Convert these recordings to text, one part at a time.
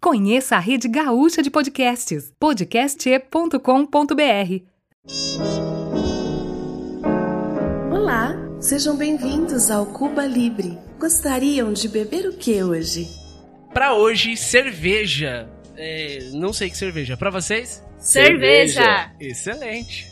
Conheça a rede gaúcha de podcasts, podcast.com.br. Olá, sejam bem-vindos ao Cuba Libre. Gostariam de beber o que hoje? Para hoje, cerveja. É, não sei que cerveja. Para vocês? Cerveja. Excelente.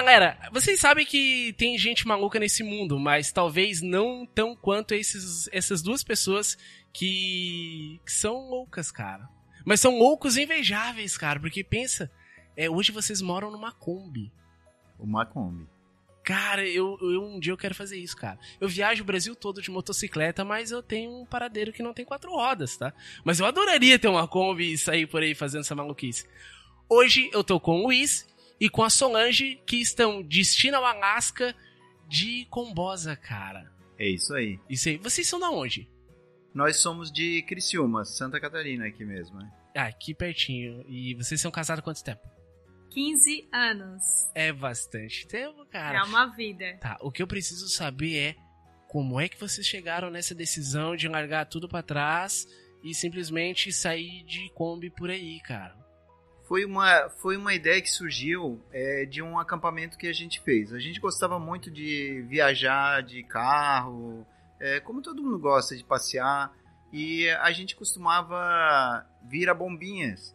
Galera, vocês sabem que tem gente maluca nesse mundo, mas talvez não tão quanto esses, essas duas pessoas que, que são loucas, cara. Mas são loucos invejáveis, cara, porque pensa, é, hoje vocês moram numa Kombi. Uma Kombi. Cara, eu, eu um dia eu quero fazer isso, cara. Eu viajo o Brasil todo de motocicleta, mas eu tenho um paradeiro que não tem quatro rodas, tá? Mas eu adoraria ter uma Kombi e sair por aí fazendo essa maluquice. Hoje eu tô com o Luiz e com a Solange, que estão destino ao Alasca de Combosa, cara. É isso aí. Isso aí. Vocês são da onde? Nós somos de Criciúma, Santa Catarina aqui mesmo, né? Ah, aqui pertinho. E vocês são casados há quanto tempo? 15 anos. É bastante tempo, cara. É uma vida. Tá, o que eu preciso saber é como é que vocês chegaram nessa decisão de largar tudo para trás e simplesmente sair de Kombi por aí, cara. Foi uma, foi uma ideia que surgiu é, de um acampamento que a gente fez. A gente gostava muito de viajar de carro, é, como todo mundo gosta de passear, e a gente costumava vir a Bombinhas.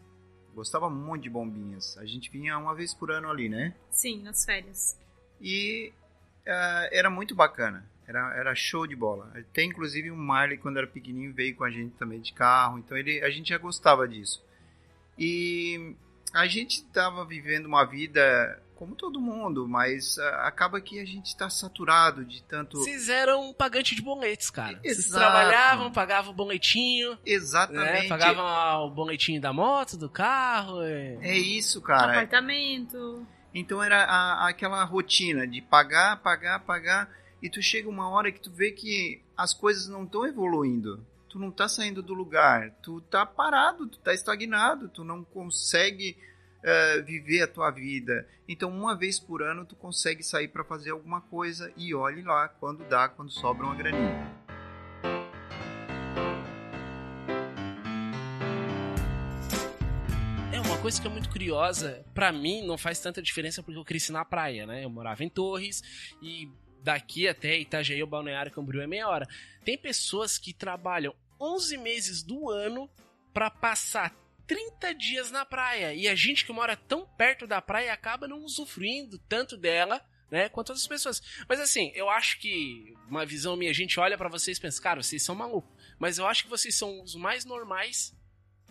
Gostava muito de Bombinhas. A gente vinha uma vez por ano ali, né? Sim, nas férias. E uh, era muito bacana. Era, era show de bola. Tem inclusive um Marley, quando era pequenininho, veio com a gente também de carro. Então ele, a gente já gostava disso. E a gente estava vivendo uma vida como todo mundo, mas uh, acaba que a gente está saturado de tanto. Vocês eram um pagante de boletos, cara. Exato. Vocês trabalhavam, pagavam o boletinho. Exatamente. Né? Pagavam o boletinho da moto, do carro. E... É isso, cara. Apartamento. Então era a, aquela rotina de pagar, pagar, pagar. E tu chega uma hora que tu vê que as coisas não estão evoluindo. Tu não tá saindo do lugar. Tu tá parado, tu tá estagnado. Tu não consegue uh, viver a tua vida. Então, uma vez por ano, tu consegue sair para fazer alguma coisa e olhe lá quando dá, quando sobra uma graninha. É uma coisa que é muito curiosa. Para mim, não faz tanta diferença porque eu cresci na praia, né? Eu morava em Torres e daqui até Itajaí, o Balneário Camboriú é meia hora. Tem pessoas que trabalham 11 meses do ano para passar 30 dias na praia. E a gente que mora tão perto da praia acaba não usufruindo tanto dela, né, quanto outras pessoas. Mas assim, eu acho que uma visão minha, a gente olha para vocês e pensa, cara, vocês são malucos. Mas eu acho que vocês são os mais normais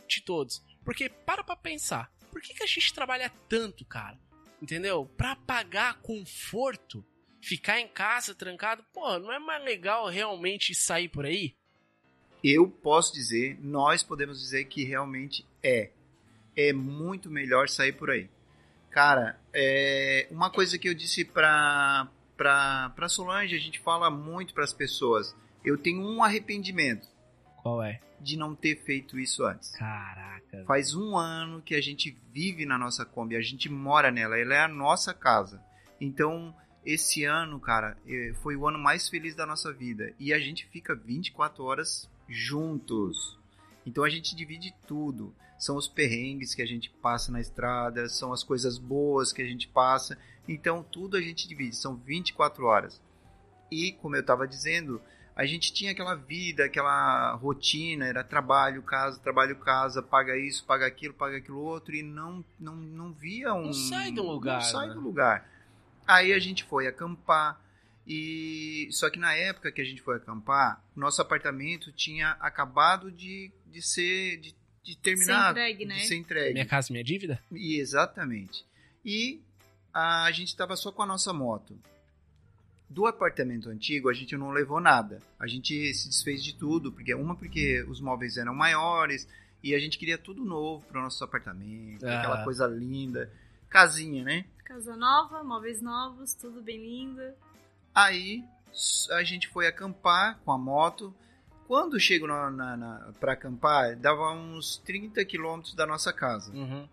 de todos. Porque para pra pensar, por que, que a gente trabalha tanto, cara? Entendeu? Pra pagar conforto, ficar em casa trancado, pô, não é mais legal realmente sair por aí? Eu posso dizer, nós podemos dizer que realmente é. É muito melhor sair por aí. Cara, é uma coisa que eu disse pra, pra, pra Solange, a gente fala muito para as pessoas. Eu tenho um arrependimento. Qual é? De não ter feito isso antes. Caraca. Faz um ano que a gente vive na nossa Kombi, a gente mora nela, ela é a nossa casa. Então, esse ano, cara, é, foi o ano mais feliz da nossa vida. E a gente fica 24 horas juntos. Então a gente divide tudo. São os perrengues que a gente passa na estrada, são as coisas boas que a gente passa. Então tudo a gente divide, são 24 horas. E como eu estava dizendo, a gente tinha aquela vida, aquela rotina, era trabalho, casa, trabalho, casa, paga isso, paga aquilo, paga aquilo outro, e não, não, não via um. Não sai do lugar. Não sai né? do lugar. Aí a gente foi acampar. E só que na época que a gente foi acampar, nosso apartamento tinha acabado de, de ser de, de terminar, Ser entregue, né? de ser entregue. Minha casa, minha dívida? E exatamente. E a gente estava só com a nossa moto. Do apartamento antigo a gente não levou nada. A gente se desfez de tudo, porque uma porque os móveis eram maiores e a gente queria tudo novo para o nosso apartamento, Ah. aquela coisa linda, casinha, né? Casa nova, móveis novos, tudo bem lindo. Aí a gente foi acampar com a moto. Quando chego na, na, na, pra acampar, dava uns 30 quilômetros da nossa casa. Uhum.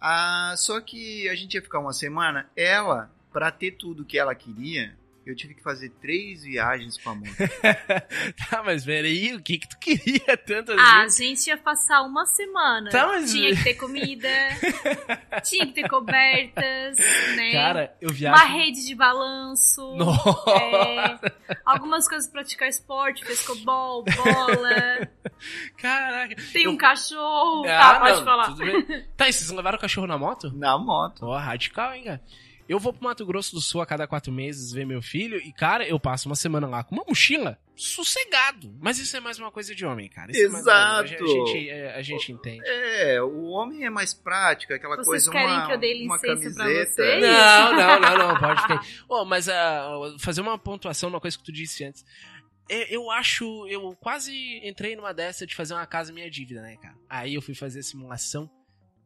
Ah, só que a gente ia ficar uma semana. Ela, pra ter tudo que ela queria, eu tive que fazer três viagens com a moto. Tá, mas peraí, o que que tu queria tanto Ah, a assim? gente ia passar uma semana. Tá, mas- Tinha que ter comida, tinha que ter cobertas, né? Cara, eu uma viajo... rede de balanço. Nossa! é, algumas coisas pra praticar esporte, frescobol, bola. Caraca! Tem um Eu- cachorro. Ah, tá, pode não, falar. tudo bem. Tá, e vocês levaram o cachorro na moto? na moto. Ó, radical, hein, cara? Eu vou pro Mato Grosso do Sul a cada quatro meses ver meu filho e, cara, eu passo uma semana lá com uma mochila sossegado. Mas isso é mais uma coisa de homem, cara. Isso é mais uma- Exato. a gente, é, a gente entende. É, o homem é mais prático, aquela Vocês coisa querem uma, que eu dê uma licença pra vocês? Não, não, não, não, pode aí. Ô, mas ah, fazer uma pontuação numa coisa que tu disse antes. É, Eu acho, eu quase entrei numa dessa de fazer uma casa minha dívida, né, cara? Aí eu fui fazer a simulação.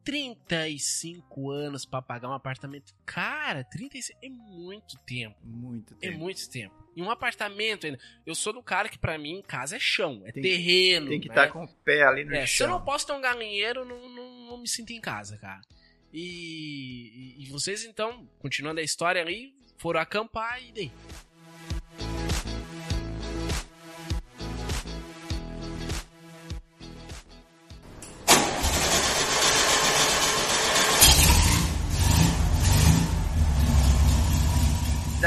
35 anos pra pagar um apartamento. Cara, 35 é muito tempo. Muito É tempo. muito tempo. E um apartamento ainda. Eu sou do cara que pra mim casa é chão, é Tem- terreno. Tem que né? estar com o pé ali no É, se eu chão. não posso ter um galinheiro, não, não, não me sinto em casa, cara. E, e- e vocês, então, continuando a história ali, foram acampar e daí?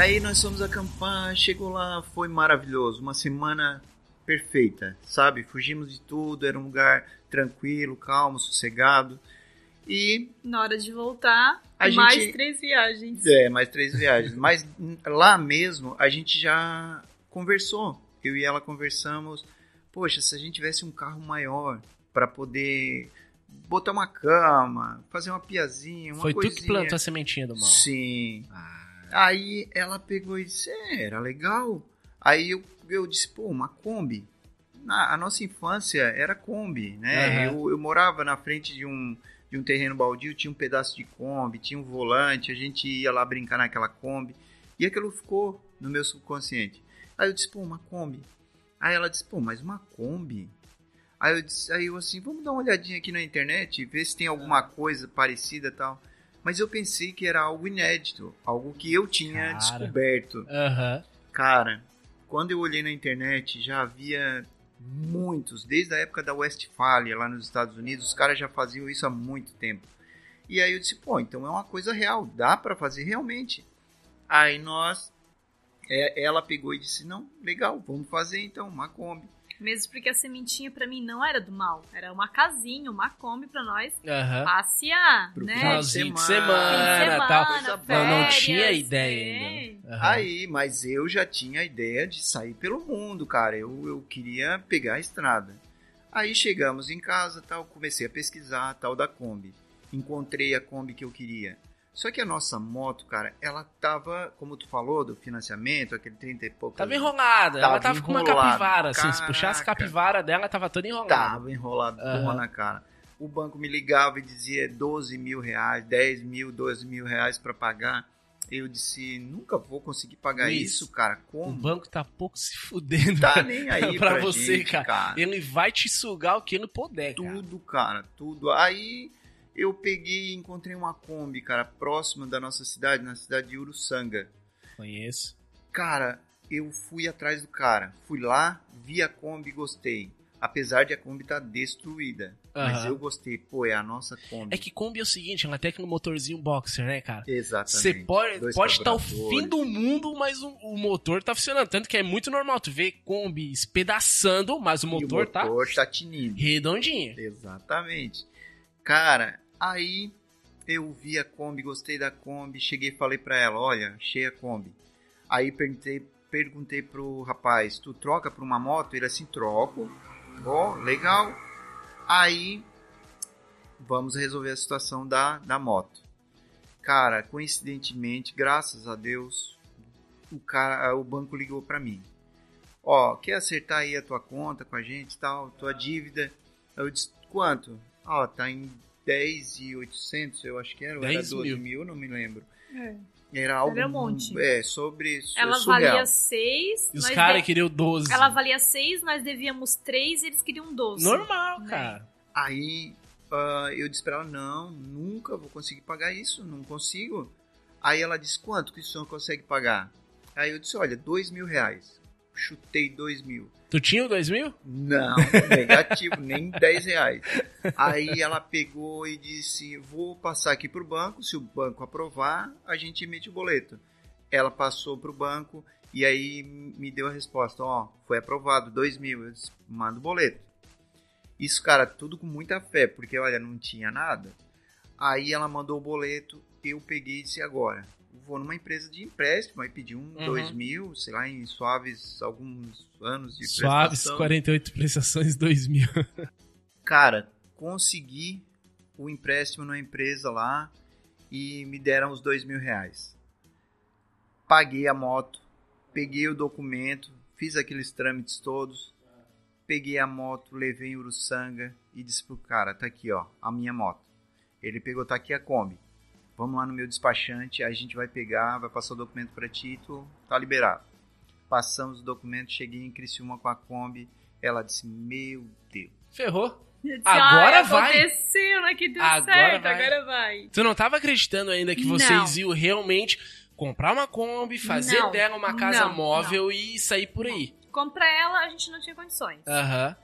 Daí nós fomos acampar, chegou lá, foi maravilhoso, uma semana perfeita, sabe? Fugimos de tudo, era um lugar tranquilo, calmo, sossegado. E Na hora de voltar, A mais gente- três viagens. É, mais três viagens. Mas lá mesmo a gente já conversou. Eu e ela conversamos. Poxa, se a gente tivesse um carro maior para poder botar uma cama, fazer uma piazinha, uma Foi tu coisinha. que plantou a sementinha do mal. Sim. Ah, Aí ela pegou e disse: é, era legal. Aí eu, eu disse: pô, uma Kombi. Na, a nossa infância era Kombi, né? Aham. Eu, eu morava na frente de um, de um terreno baldio, tinha um pedaço de Kombi, tinha um volante, a gente ia lá brincar naquela Kombi. E aquilo ficou no meu subconsciente. Aí eu disse: pô, uma Kombi. Aí ela disse: pô, mas uma Kombi? Aí eu disse, aí eu assim, vamos dar uma olhadinha aqui na internet, ver se tem alguma coisa parecida e tal. Mas eu pensei que era algo inédito, algo que eu tinha Cara. descoberto. Aham. Cara, quando eu olhei na internet, já havia muitos, desde a época da Westfalia, lá nos Estados Unidos, os caras já faziam isso há muito tempo. E aí eu disse, pô, então é uma coisa real, dá pra fazer realmente. Aí nós, é, ela pegou e disse, não, legal, vamos fazer então, uma Kombi. Mesmo porque a sementinha pra mim não era do mal. Era uma casinha, uma Kombi pra nós Aham. passear, Pro né? Finalzinho de Fim de semana, semana, tal. Coisa Não, não tinha ideia é. ainda. né? Aham. Aí, mas eu já tinha a ideia de sair pelo mundo, cara. Eu, eu queria pegar a estrada. Aí chegamos em casa, tal, comecei a pesquisar a tal da Kombi. Encontrei a Kombi que eu queria. Só que a nossa moto, cara, ela tava, como tu falou, do financiamento, aquele 30 e pouco. Tava enrolada. Tava ela tava com uma capivara, assim. Se puxasse a capivara dela, tava toda enrolada. Tava enroladona, cara. O banco me ligava e dizia 12 mil reais, 10 mil, 12 mil reais pra pagar. Eu disse, nunca vou conseguir pagar Luiz, isso, cara. O Como? banco tá pouco se fudendo. Tá nem aí pra pra, você, gente, cara. Ele vai te sugar o que ele puder, cara. Tudo, cara, tudo. Aí eu peguei e encontrei uma Kombi, cara, próxima da nossa cidade, na cidade de Uruçanga. Conheço. Cara, eu fui atrás do cara. Fui lá, vi a Kombi e gostei. Apesar de a Kombi estar destruída. Mas Aham. eu gostei. Pô, é a nossa Kombi. É que Kombi é o seguinte, ela tem aquele motorzinho boxer, né, cara? Exatamente. Você pode Dois pode estar o carburadores. fim do mundo, mas o, o motor tá funcionando. Tanto que é muito normal tu ver Kombi espedaçando, mas o E motor, tá motor tá tinindo. redondinho. Exatamente. Cara, aí eu vi a Kombi, gostei da Kombi, cheguei e falei pra ela, olha, achei a Kombi. Aí perguntei, perguntei pro rapaz, tu troca por uma moto? Ele assim, troco. Ó, legal. Aí vamos resolver a situação da, da moto. Cara, coincidentemente, graças a Deus, o cara, o banco ligou pra mim. Ó, quer acertar aí a tua conta com a gente, tal, tua dívida? Eu disse, quanto? Ó, tá em 10,800, eu acho que era, ou era 10 12 mil. mil, não me lembro. É. Era algo. Era um monte. É, sobre. Ela surreal. valia 6. E os caras queriam 12. Ela valia 6, nós devíamos 3 e eles queriam 12. Normal, né? cara. Aí ah, eu disse pra ela: não, nunca vou conseguir pagar isso, não consigo. Aí ela disse: quanto que o senhor consegue pagar? Aí eu disse: olha, dois mil reais. Chutei dois mil. Tu tinha o 2 mil? Não, negativo, nem 10 reais. Aí ela pegou e disse: Vou passar aqui pro banco. Se o banco aprovar, a gente emite o boleto. Ela passou pro banco e aí me deu a resposta: Ó, foi aprovado, 2 mil. Eu disse: Manda o boleto. Isso, cara, tudo com muita fé, porque olha, não tinha nada. Aí ela mandou o boleto, eu peguei e disse: Agora, vou numa empresa de empréstimo, aí pedi um, Uhum. 2 mil, sei lá, em suaves alguns anos de Suaves, prestação. 48 prestações, 2 mil. Cara, consegui o empréstimo na empresa lá e me deram os dois mil reais. Paguei a moto, peguei o documento, fiz aqueles trâmites todos, peguei a moto, levei em Uruçanga e disse pro cara, tá aqui ó, a minha moto. Ele pegou, tá aqui a Kombi. Vamos lá no meu despachante, a gente vai pegar, vai passar o documento pra ti e tu tá liberado. Passamos o documento, cheguei em Criciúma com a Kombi, ela disse, meu Deus. Ferrou. Disse, Agora "Ai, vai." Aconteceu, né? Que deu Agora certo, vai. agora vai. Tu não tava acreditando ainda que Não. vocês iam realmente comprar uma Kombi, fazer Não, dela uma casa não, móvel e sair por aí. Comprar ela, a gente não tinha condições. Aham.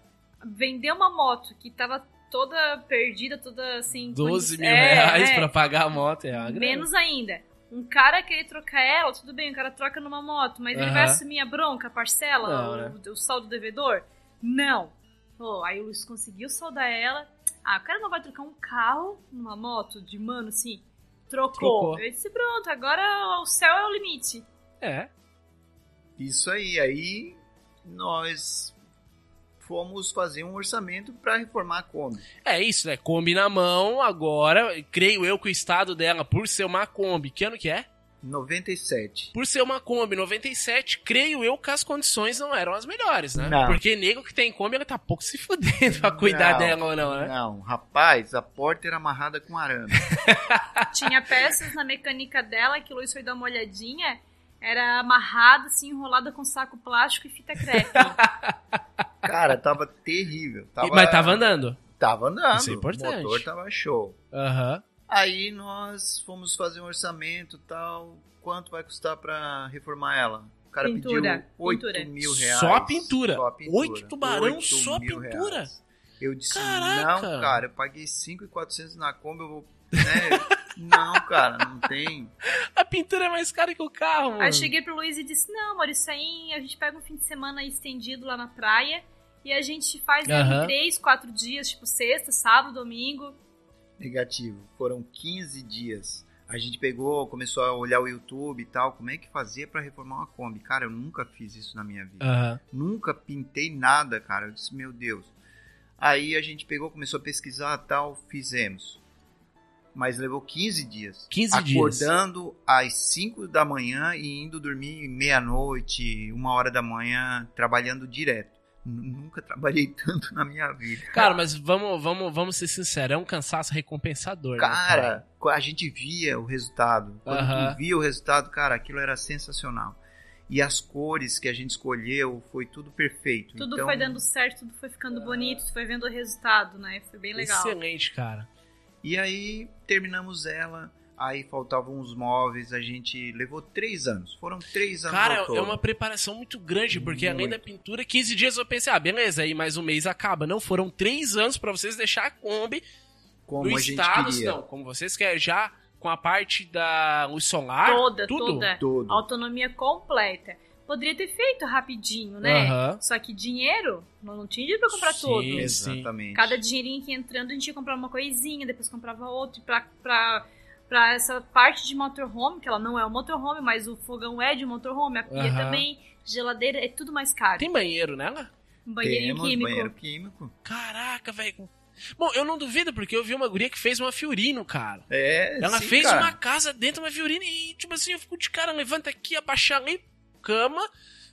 Vender uma moto que tava toda perdida, toda assim. 12 condi- mil É, reais é. pra pagar a moto é uma grana. Menos ainda. Um cara querer trocar ela, tudo bem, o cara troca numa moto, mas ele vai assumir a bronca, a parcela, Não, o, o saldo devedor? Não. Pô, aí o Luiz conseguiu saldar ela. Ah, o cara não vai trocar um carro numa moto de mano assim. Trocou. Trocou. Eu disse, pronto, agora o céu é o limite. É. Isso aí, aí nós fomos fazer um orçamento para reformar a Kombi. É isso, né? Kombi na mão, agora, creio eu que o estado dela, por ser uma Kombi, que ano que é? 97. Por ser uma Kombi 97, creio eu que as condições não eram as melhores, né? Não. Porque nego que tem Kombi, ele tá pouco se fudendo pra cuidar Não, dela ou não, né? Não, rapaz, a porta era amarrada com arame. Tinha peças na mecânica dela que o Luiz foi dar uma olhadinha. Era amarrada, assim, enrolada com saco plástico e fita crepe. Cara, tava terrível. Tava, Mas tava andando. Tava andando. Isso é importante. O motor tava show. Aham. Aí nós fomos fazer um orçamento e tal. Quanto vai custar pra reformar ela? O cara Pintura, pediu 8 pintura. mil reais. Só a pintura. Só a pintura. Oito tubarão, Oito só a mil pintura? reais. Eu disse, Caraca. não, cara, eu paguei 5,400 na Kombi, eu vou... Né? não, cara, não tem. A pintura é mais cara que o carro, mano. Aí eu cheguei pro Luiz e disse: Não, amor, isso aí a gente pega um fim de semana estendido lá na praia e a gente faz né, Aham. em três, quatro dias, tipo sexta, sábado, domingo. Negativo. Foram 15 dias. A gente pegou, começou a olhar o YouTube e tal, como é que fazia pra reformar uma Kombi. Cara, eu nunca fiz isso na minha vida. Aham. Nunca pintei nada, cara. Eu disse, meu Deus. Aí a gente pegou, começou a pesquisar tal, fizemos. Mas levou 15 dias. 15 dias. Acordando às 5 da manhã e indo dormir meia-noite, uma hora da manhã, trabalhando direto. Nunca trabalhei tanto na minha vida. Cara, mas vamos, vamos, vamos ser sinceros, é um cansaço recompensador, né, Cara, a gente via o resultado. Quando Aham. tu via o resultado, cara, aquilo era sensacional. E as cores que a gente escolheu foi tudo perfeito. Tudo Então, foi dando certo, tudo foi ficando bonito, tu foi vendo o resultado, né? Foi bem legal. Excelente, cara. E aí terminamos ela. Aí faltavam os móveis. A gente levou três anos. Foram três anos. Cara, é uma preparação muito grande, porque além da Muito. pintura, 15 dias eu pensei, ah, beleza, aí mais um mês acaba. Não, foram três anos pra vocês deixar a Kombi como no a gente estado, queria. não, como vocês querem, já com a parte da luz solar, toda, tudo. toda. Todo. Autonomia completa. Poderia ter feito rapidinho, né? Só que dinheiro, não, não tinha dinheiro pra comprar Sim. todo. Exatamente. Cada dinheirinho que ia entrando, a gente ia comprar uma coisinha, depois comprava outro. E pra, pra, pra essa parte de motorhome, que ela não é um motorhome, mas o fogão é de motorhome, a pia Aham. também, geladeira, é tudo mais caro. Tem banheiro nela? Um banheirinho Temos químico. banheiro químico. Caraca, velho. Bom, eu não duvido, porque eu vi uma guria que fez uma Fiorino, cara. É, Ela sim, fez cara. uma casa dentro de uma Fiorino e, tipo assim, eu fico de cara, levanta aqui, abaixa ali, cama,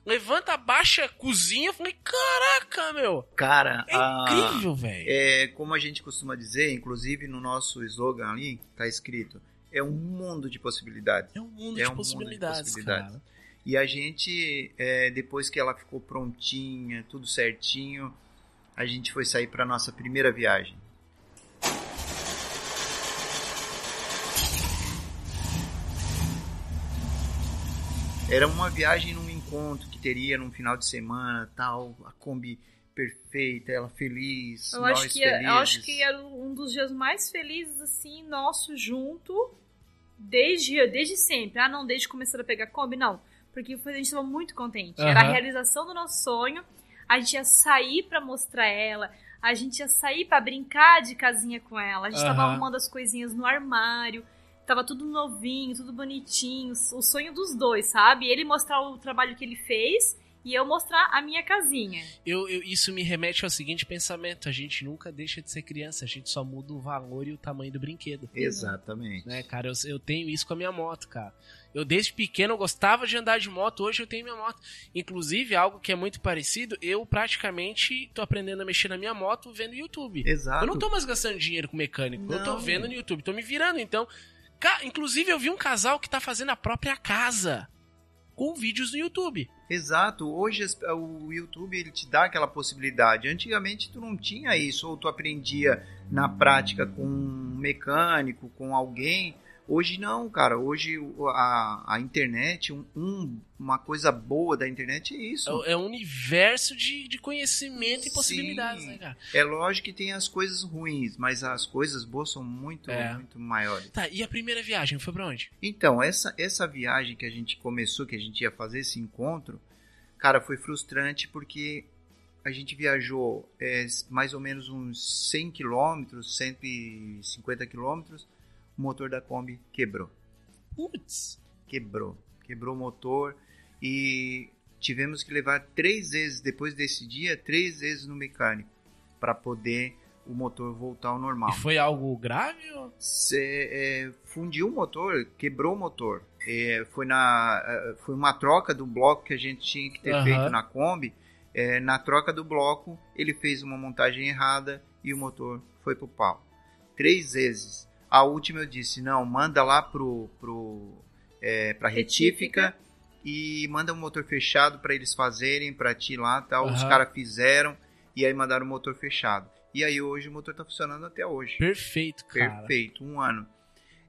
levanta, abaixa a cozinha. Eu falei, caraca, meu. Cara, É incrível, velho. É, como a gente costuma dizer, inclusive no nosso slogan ali, tá escrito: é um mundo de possibilidades. É um mundo É de um mundo de possibilidades, possibilidades. cara. E a gente, é, depois que ela ficou prontinha, tudo certinho, a gente foi sair para nossa primeira viagem. Era uma viagem num encontro que teria num final de semana, tal, a Kombi perfeita, ela feliz, Eu nós acho, que, felizes. eu acho que era um dos dias mais felizes, assim, nosso junto, desde, desde sempre. Ah, não, desde começar a pegar Kombi, não. Porque a gente estava muito contente. Era a realização do nosso sonho. A gente ia sair pra mostrar ela. A gente ia sair pra brincar de casinha com ela. A gente tava Aham. arrumando as coisinhas no armário. Tava tudo novinho, tudo bonitinho. O sonho dos dois, sabe? Ele mostrar o trabalho que ele fez e eu mostrar a minha casinha. Eu, eu- isso me remete ao seguinte pensamento: a gente nunca deixa de ser criança, a gente só muda o valor e o tamanho do brinquedo. Exatamente. Né, cara, eu, eu tenho isso com a minha moto, cara. Eu desde pequeno eu gostava de andar de moto, hoje eu tenho minha moto. Inclusive, algo que é muito parecido, eu praticamente tô aprendendo a mexer na minha moto vendo YouTube. Exato. Eu não tô mais gastando dinheiro com mecânico, eu tô Não. vendo no YouTube, tô me virando, então. Inclusive, eu vi um casal que tá fazendo a própria casa com vídeos no YouTube. Exato. Hoje o YouTube ele te dá aquela possibilidade. Antigamente tu não tinha isso, ou tu aprendia na prática com um mecânico, com alguém. Hoje não, cara. Hoje a, a internet, um- um- uma coisa boa da internet é isso. É, é um universo de, de conhecimento e Sim. possibilidades, né, cara? É lógico que tem as coisas ruins, mas as coisas boas são muito, É. muito maiores. Tá, e a primeira viagem foi pra onde? Então, essa, essa viagem que a gente começou, que a gente ia fazer esse encontro, cara, foi frustrante porque a gente viajou é, mais ou menos uns 100 quilômetros, 150 quilômetros, o motor da Kombi quebrou. Putz. Quebrou. Quebrou o motor e tivemos que levar três vezes, depois desse dia, três vezes no mecânico para poder o motor voltar ao normal. E foi algo grave? Cê, é, fundiu o motor, quebrou o motor. É, foi, na, é, foi uma troca do bloco que a gente tinha que ter Aham. feito na Kombi. É, na troca do bloco, ele fez uma montagem errada e o motor foi pro pau. Três vezes. A última eu disse, não, manda lá pro, pro, é, pra retífica, Retífica. e manda um motor fechado para eles fazerem, pra ti lá tal. Os Aham. caras fizeram e aí mandaram o motor fechado. E aí hoje o motor tá funcionando até hoje. Perfeito, cara. Perfeito, um ano.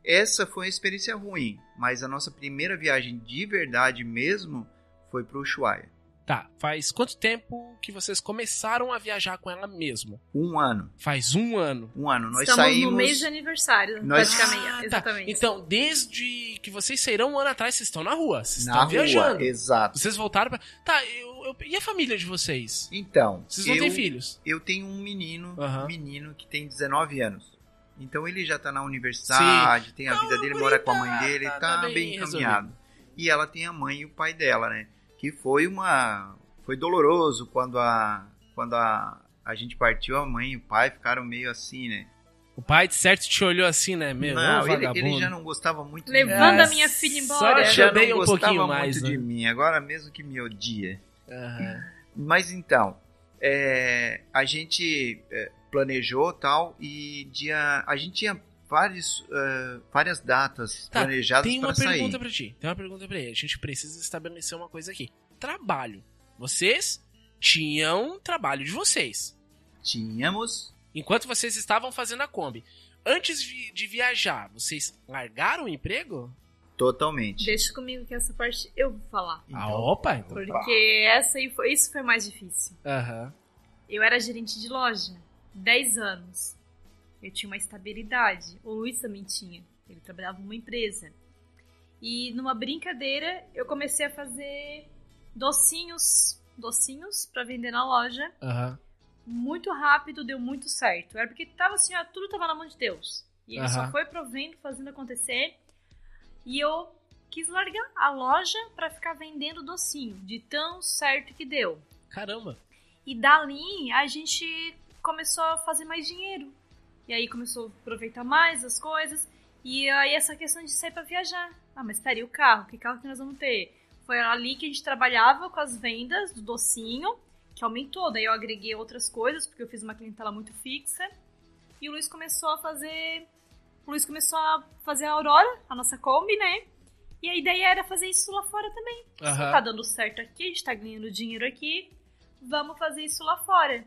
Essa foi uma experiência ruim, mas a nossa primeira viagem de verdade mesmo foi pro Ushuaia. Tá, faz quanto tempo que vocês começaram a viajar com ela mesmo? Um ano, Faz um ano. um ano. Nós Estamos saímos. no mês de aniversário, Nós- praticamente. Ah, tá. Exatamente. Então, desde que vocês saíram um ano atrás, vocês estão na rua. Vocês na estão rua, viajando. exato. Vocês voltaram pra. Tá, eu, eu- e a família de vocês? Então, Vocês não eu, têm filhos? eu tenho um menino, um menino que tem 19 anos. Então ele já tá na universidade, tem a Não, vida dele, ele mora com a tá- mãe dele, tá- tá, tá bem resolvido. encaminhado. E ela tem a mãe e o pai dela, né? Que foi uma foi doloroso quando a quando a, a gente partiu, a mãe e o pai ficaram meio assim, né? O pai de certo te olhou assim, né? Meu, não, ele, ele já não gostava muito de Levando mim. a minha filha embora. Só já não um gostava pouquinho muito mais, né? de mim, agora mesmo que me odia. Aham. Mas então, é, a gente é, planejou tal e dia a gente tinha vários, é, várias datas Tá, planejadas Tem uma para sair. pergunta pra ti. Tem uma pergunta pra ele. A gente precisa estabelecer uma coisa aqui. Trabalho. Vocês tinham trabalho de vocês. Tínhamos Enquanto vocês estavam fazendo a Kombi. Antes de viajar, vocês largaram o emprego? totalmente. Deixa comigo que essa parte eu vou falar. ah, opa! então. Porque essa aí foi, isso foi mais difícil. Aham. Eu era gerente de loja, 10 anos. Eu tinha uma estabilidade. O Luiz também tinha. Ele trabalhava numa empresa. E numa brincadeira, eu comecei a fazer docinhos, docinhos para vender na loja. Aham. Muito rápido, deu muito certo. Era porque tava assim, ó, tudo tava na mão de Deus. E ele só Aham. foi provendo, fazendo acontecer. E eu quis largar a loja para ficar vendendo docinho, de tão certo que deu. Caramba. E dali a gente começou a fazer mais dinheiro. E aí começou a aproveitar mais as coisas. E aí essa questão de sair pra viajar. Ah, mas peraí, o carro? Que carro que nós vamos ter? Foi ali que a gente trabalhava com as vendas do docinho, que aumentou. Daí eu agreguei outras coisas, porque eu fiz uma clientela muito fixa. E o Luiz começou a fazer o Luiz começou a fazer a Aurora, a nossa Kombi, né? E a ideia era fazer isso lá fora também. Aham. Tá dando certo aqui, a gente tá ganhando dinheiro aqui, vamos fazer isso lá fora.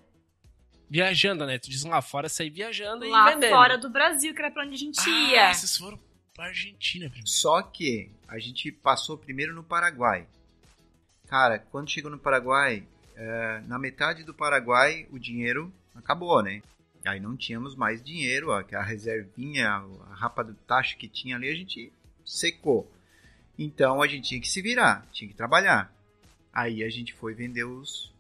Viajando, né? Tu diz lá fora, sair viajando lá e vendendo. fora do Brasil, que era pra onde a gente ia. Ah, vocês foram pra Argentina primeiro. Só que a gente passou primeiro no Paraguai. Cara, quando chegou no Paraguai, eh, na metade do Paraguai o dinheiro acabou, né? Aí não tínhamos mais dinheiro, ó, que a reservinha, a rapa do tacho que tinha ali, a gente secou. Então a gente tinha que se virar, tinha que trabalhar. Aí a gente foi vender os,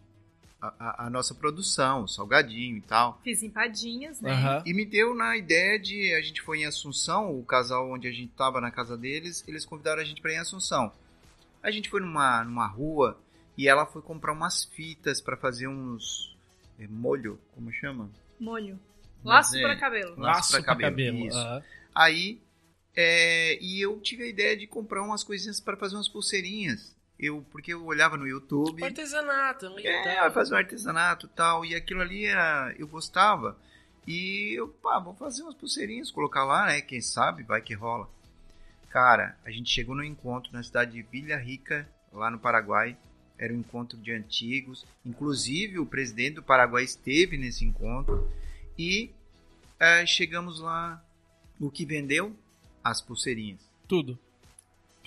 a, a- nossa produção, o salgadinho e tal. Fiz empadinhas, né? Aham. E me deu na ideia de. A gente foi em Assunção, o casal onde a gente tava na casa deles, eles convidaram a gente para ir em Assunção. A gente foi numa, numa rua e ela foi comprar umas fitas para fazer uns. é, molho, como chama? Molho. Laço é, para cabelo. Laço pra pra cabelo, isso. aham. Aí. é, e eu tive a ideia de comprar umas coisinhas para fazer umas pulseirinhas. Eu, porque eu olhava no YouTube. O artesanato, e É, vai fazer um artesanato e tal. E aquilo ali era, eu gostava. E eu, pá, vou fazer umas pulseirinhas, colocar lá, né? Quem sabe, vai que rola. Cara, a gente chegou no encontro na cidade de Vila Rica, lá no Paraguai. Era um encontro de antigos. Inclusive, o presidente do Paraguai esteve nesse encontro. E eh, chegamos lá. O que vendeu? As pulseirinhas. Tudo.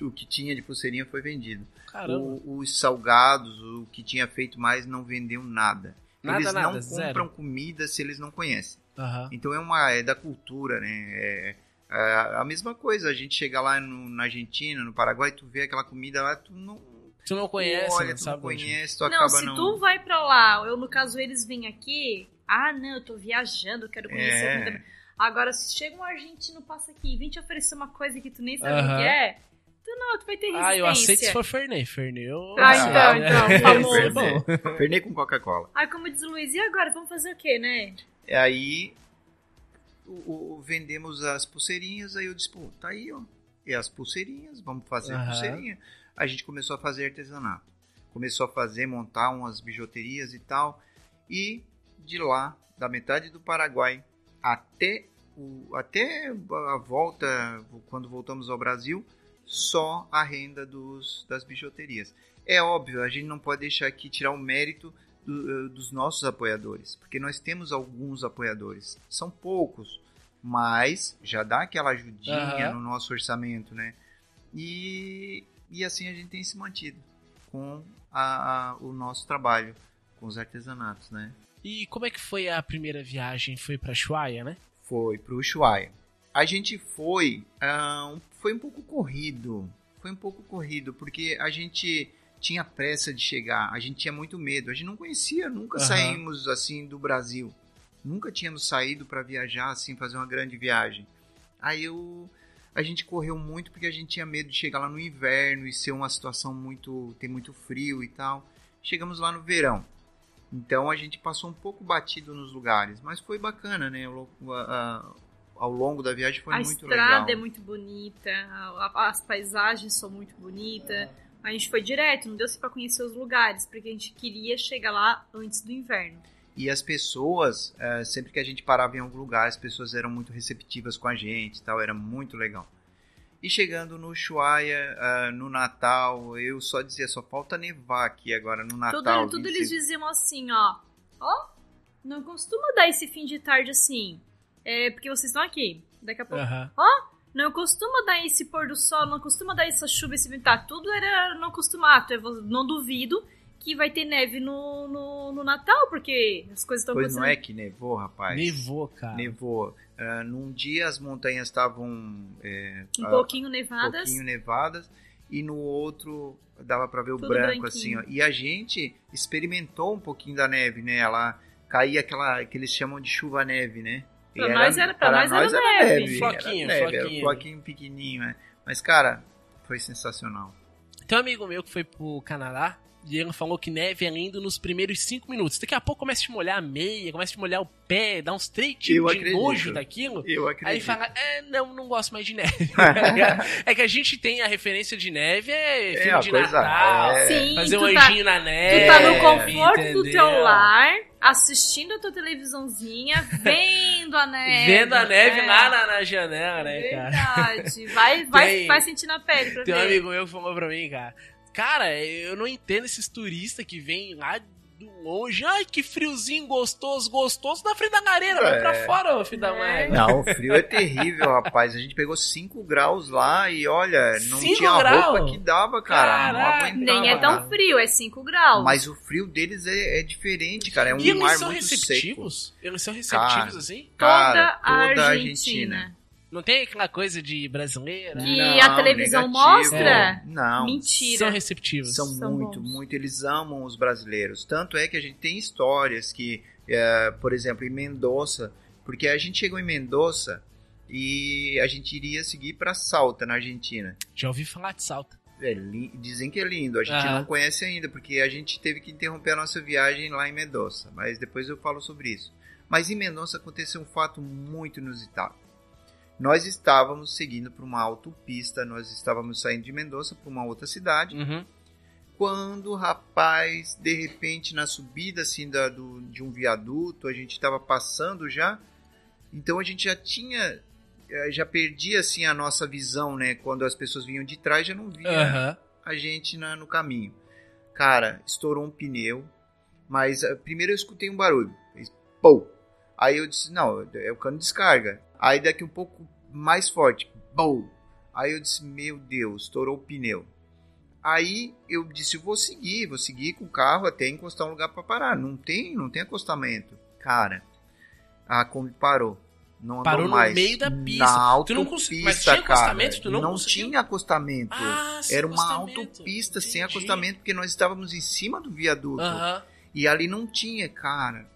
O que tinha de pulseirinha foi vendido. O- os salgados, o que tinha feito mais, não vendeu nada. Nada, eles nada, não zero. compram comida se eles não conhecem. Aham. Então é uma é da cultura, né? É, é a mesma coisa. A gente chega lá no- na Argentina, no Paraguai, tu vê aquela comida lá, tu não Tu não conhece, olha, não tu sabe não conhece, tu Não, acaba se não. tu vai pra lá, eu no caso eles vêm aqui, ah não, eu tô viajando, eu quero conhecer a É. comida. Agora, se chega um argentino, passa aqui e vem te oferecer uma coisa que tu nem sabe o que é, não, tu vai ter resistência. Ah, eu aceito se for Fernet. Fernet eu... Ah, então, né? então, É, famoso. isso é bom. Fernet com Coca-Cola. Aí como diz o Luiz, e agora, vamos fazer o quê, né? E aí o- o- vendemos as pulseirinhas, aí eu disse, pô, tá aí, ó. E as pulseirinhas, vamos fazer Aham. pulseirinha. A gente começou a fazer artesanato. Começou a fazer, montar umas bijuterias e tal. E de lá, da metade do Paraguai até, o, até a volta, quando voltamos ao Brasil, só a renda dos, das bijuterias. É óbvio, a gente não pode deixar aqui tirar o mérito do- eh, dos nossos apoiadores, porque nós temos alguns apoiadores. São poucos, mas já dá aquela ajudinha Aham. no nosso orçamento, né? E, e assim a gente tem se mantido com a- a- o nosso trabalho, com os artesanatos, né? E como é que foi a primeira viagem? Foi pra Chuaia, né? Foi pro Ushuaia. A gente foi, ah, um- foi um pouco corrido, foi um pouco corrido, porque a gente tinha pressa de chegar, a gente tinha muito medo, a gente não conhecia, nunca Aham. saímos assim do Brasil, nunca tínhamos saído para viajar assim, fazer uma grande viagem. Aí eu, a gente correu muito porque a gente tinha medo de chegar lá no inverno e ser uma situação muito, ter muito frio e tal. Chegamos lá no verão. Então a gente passou um pouco batido nos lugares, mas foi bacana, né? A- a- ao longo da viagem foi a muito estrada legal. é muito bonita, a- a- as paisagens são muito bonitas. A gente foi direto, não deu se pra conhecer os lugares, porque a gente queria chegar lá antes do inverno. E as pessoas, eh, sempre que a gente parava em algum lugar, as pessoas eram muito receptivas com a gente, tal, era muito legal. E chegando no Ushuaia, ah, no Natal, eu só dizia, só falta nevar aqui agora no Natal. tudo tudo 26. eles diziam assim, ó. Ó, não costuma dar esse fim de tarde assim. É porque vocês estão aqui. Daqui a pouco. Aham. Não costuma dar esse pôr do sol, não costuma dar essa chuva, esse ventar. Tudo era não costumar. Não duvido que vai ter neve no, no, no Natal, porque as coisas estão Pois acontecendo. não é que nevou, rapaz? Nevou, cara. Nevou. Ah, num dia as montanhas estavam eh, Um ah, pouquinho um nevadas. pouquinho nevadas e no outro dava pra ver o Tudo branco assim, branquinho. ó. E a gente experimentou um pouquinho da neve, né? Ela caía aquela que eles chamam de chuva neve, né? Pra nós era- pra nós era neve. Floquinho, era neve, era floquinho. um floquinho pequenininho, né? Mas cara, foi sensacional. Tem um amigo meu que foi pro Canadá e ele falou que neve é lindo nos primeiros cinco minutos. Daqui a pouco começa a te molhar a meia, começa a te molhar o pé, dá uns três tipos de acredito. nojo daquilo. Eu Aí acredito. fala, é, não, não gosto mais de neve. é que a gente tem a referência de neve, é É, filme a de coisa, Natal, é. Sim, fazer tu um tá, anjinho na tu neve. tá no conforto do entendeu? teu lar, assistindo a tua televisãozinha, vendo a neve. Vendo a neve É. lá na, na janela, né, cara? Verdade. Vai, vai, Tem- vai sentir na pele pra Tem um ver. amigo meu que falou pra mim, cara. Cara, eu não entendo esses turistas que vêm lá longe. Ai, que friozinho gostoso, gostoso na frente da lareira. Vai pra É. fora, ô filho da É. mãe. Não, o frio é terrível, rapaz. A gente pegou 5 graus lá e olha, não Cinco tinha graus? roupa que dava, cara. Não Caraca. Nem é tão cara. frio, é 5 graus. Mas o frio deles é, é diferente, cara. É um e eles mar são muito seco. receptivos? Eles são receptivos Cara, assim? Cara, toda a toda a Argentina. Argentina. Não tem aquela coisa de brasileira? Que Não, a televisão negativo. mostra? Não. Mentira. São receptivos. São, São muito, bons. muito. Eles amam os brasileiros. Tanto é que a gente tem histórias que, é, por exemplo, em Mendoza, porque a gente chegou em Mendoza e a gente iria seguir para Salta, na Argentina. Já ouvi falar de salto. É, dizem que é lindo, a gente Aham. não conhece ainda, porque a gente teve que interromper a nossa viagem lá em Mendoza, mas depois eu falo sobre isso. Mas em Mendoza aconteceu um fato muito inusitado. Nós estávamos seguindo para uma autopista, nós estávamos saindo de Mendoza para uma outra cidade, Uhum. quando, rapaz, de repente na subida assim da, do, de um viaduto, a gente estava passando já, então a gente já tinha, eh, já perdia assim a nossa visão, né? Quando as pessoas vinham de trás, já não via Aham. a gente na- no caminho. Cara, estourou um pneu, mas eh, primeiro eu escutei um barulho, pô. Aí eu disse, não, é o cano de descarga. Aí daqui um pouco mais forte, pô. Aí eu disse, meu Deus, estourou o pneu. Aí eu disse, vou seguir, vou seguir com o carro até encostar um lugar para parar. Não tem, não tem acostamento. Cara, a Kombi parou. Não Parou no mais. meio da pista. Na Tu não autopista, cara. Tu não não tinha acostamento. Ah, sem Era uma acostamento. autopista sem Entendi. acostamento, porque nós estávamos em cima do viaduto. Aham. E ali não tinha, cara.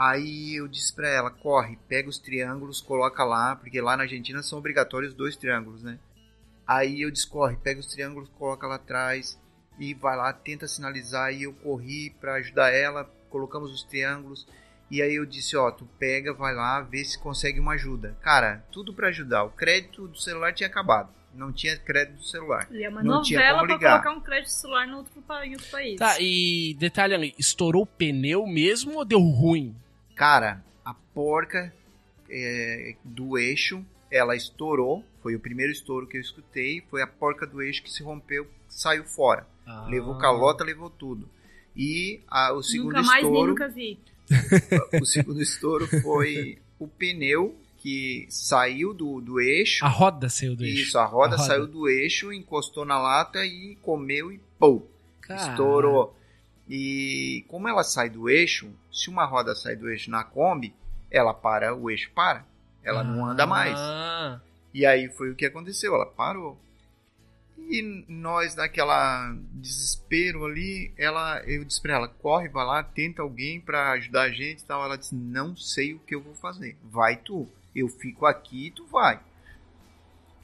Aí eu disse pra ela, corre, pega os triângulos, coloca lá, porque lá na Argentina são obrigatórios dois triângulos, né? Aí eu disse, corre, pega os triângulos, coloca lá atrás e vai lá, tenta sinalizar. E eu corri pra ajudar ela, colocamos os triângulos. E aí eu disse, ó, tu pega, vai lá, vê se consegue uma ajuda. Cara, tudo pra ajudar. O crédito do celular tinha acabado. Não tinha crédito do celular. E é uma Não tinha novela pra ligar. colocar um crédito celular no outro, em outro país. Tá, e detalhe ali, estourou o pneu mesmo ou deu ruim? Cara, a porca é, do eixo, ela estourou. Foi o primeiro estouro que eu escutei. Foi a porca do eixo que se rompeu, saiu fora. Ah. Levou calota, levou tudo. E a- o segundo nunca mais nem estouro, nunca vi. o segundo estouro foi o pneu que saiu do, do eixo. A roda saiu do eixo. Isso, a roda, A roda. saiu do eixo, encostou na lata e comeu e pô, Cara. estourou. E como ela sai do eixo, se uma roda sai do eixo na Kombi, ela para, o eixo para. Ela não anda mais. Ah. E aí foi o que aconteceu, ela parou. E nós naquela desespero ali, ela, eu disse pra ela, corre, vai lá, tenta alguém pra ajudar a gente e tal. Ela disse, não sei o que eu vou fazer. Vai tu, eu fico aqui e tu vai.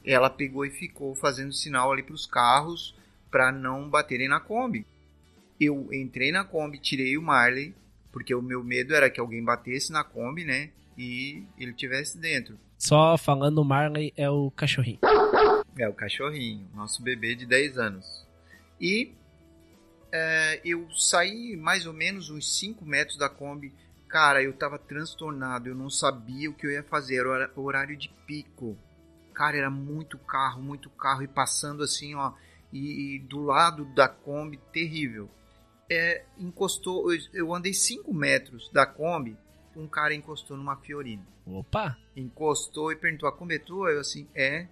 Ela pegou e ficou fazendo sinal ali pros carros pra não baterem na Kombi. Eu entrei na Kombi, tirei o Marley, porque o meu medo era que alguém batesse na Kombi, né? E ele tivesse dentro. Só falando, o Marley é o cachorrinho. É, o cachorrinho, nosso bebê de 10 anos. E é, eu saí mais ou menos uns 5 metros da Kombi. Cara, eu tava transtornado, eu não sabia o que eu ia fazer. Era horário de pico. Cara, era muito carro, muito carro. E passando assim, ó. E, e do lado da Kombi, terrível. É, encostou, eu, eu andei 5 metros da Kombi. Um cara encostou numa Fiorina Opa! encostou e perguntou: a Kombi é tua? Eu assim, é.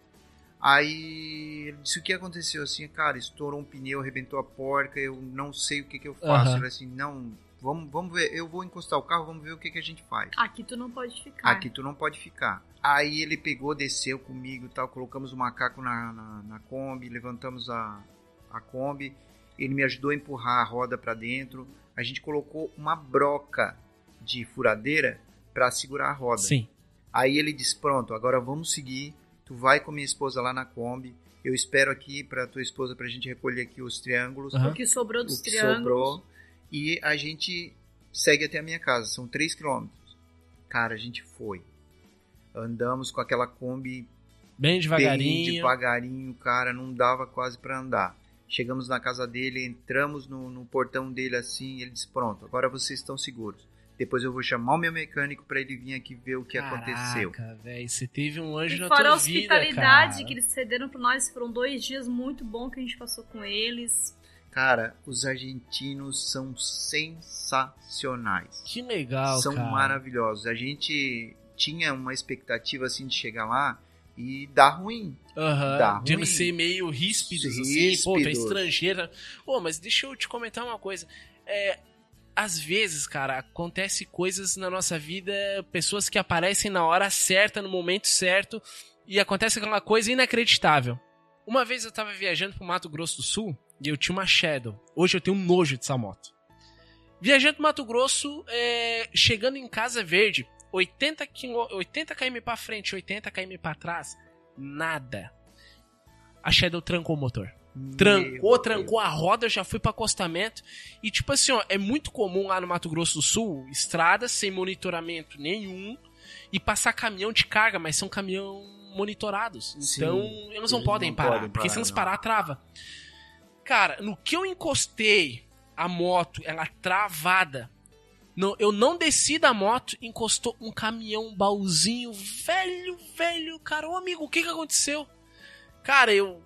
Aí ele disse o que aconteceu assim, cara, estourou um pneu, arrebentou a porca, eu não sei o que, que eu faço. Aham. Ele assim, não, vamos, vamos ver, eu vou encostar o carro, vamos ver o que, que a gente faz. Aqui tu não pode ficar. Aqui tu não pode ficar. Aí ele pegou, desceu comigo e tal, colocamos o macaco na, na, na Kombi, levantamos a, a Kombi, ele me ajudou a empurrar a roda para dentro, a gente colocou uma broca de furadeira para segurar a roda. Sim. Aí ele disse: Pronto, agora vamos seguir. Tu vai com minha esposa lá na Kombi. Eu espero aqui para tua esposa pra gente recolher aqui os triângulos. Aham. O que sobrou O dos que triângulos. sobrou. E a gente segue até a minha casa. São 3 quilômetros. Cara, a gente foi. Andamos com aquela Kombi Bem bem devagarinho. devagarinho, cara. Não dava quase para andar. Chegamos na casa dele, entramos no, no portão dele assim. Ele disse: Pronto, agora vocês estão seguros. Depois eu vou chamar o meu mecânico para ele vir aqui ver o que aconteceu. Caraca, velho, você teve um anjo E na fora a tua vida, hospitalidade cara. que eles cederam pra nós, foram dois dias muito bons que a gente passou com eles. Cara, os argentinos são sensacionais. Que legal, são cara. maravilhosos. A gente tinha uma expectativa assim de chegar lá e dar ruim. Aham, Dá de ruim. ser meio ríspidos, assim, pô, tu é estrangeira. Pô, mas deixa eu te comentar uma coisa. É, às vezes, cara, acontece coisas na nossa vida, pessoas que aparecem na hora certa, no momento certo, e acontece aquela coisa inacreditável. Uma vez eu tava viajando pro Mato Grosso do Sul e eu tinha uma Shadow. Hoje eu tenho um nojo dessa moto. Viajando pro Mato Grosso, é, chegando em Casa Verde, 80, quilô- 80 km pra frente, 80 km pra trás, nada. A Shadow trancou o motor. Trancou, trancou a roda, já fui pro acostamento. E tipo assim, ó, é muito comum lá no Mato Grosso do Sul, estradas sem monitoramento nenhum e passar caminhão de carga, mas são caminhão monitorados. Sim, então, eles não eles podem não parar, podem porque se parar, eles não. parar, trava. Cara, no que eu encostei a moto, ela travada. No, eu não desci da moto, encostou um caminhão, um baúzinho, velho, velho, cara, ô amigo, o que que aconteceu? Cara, eu.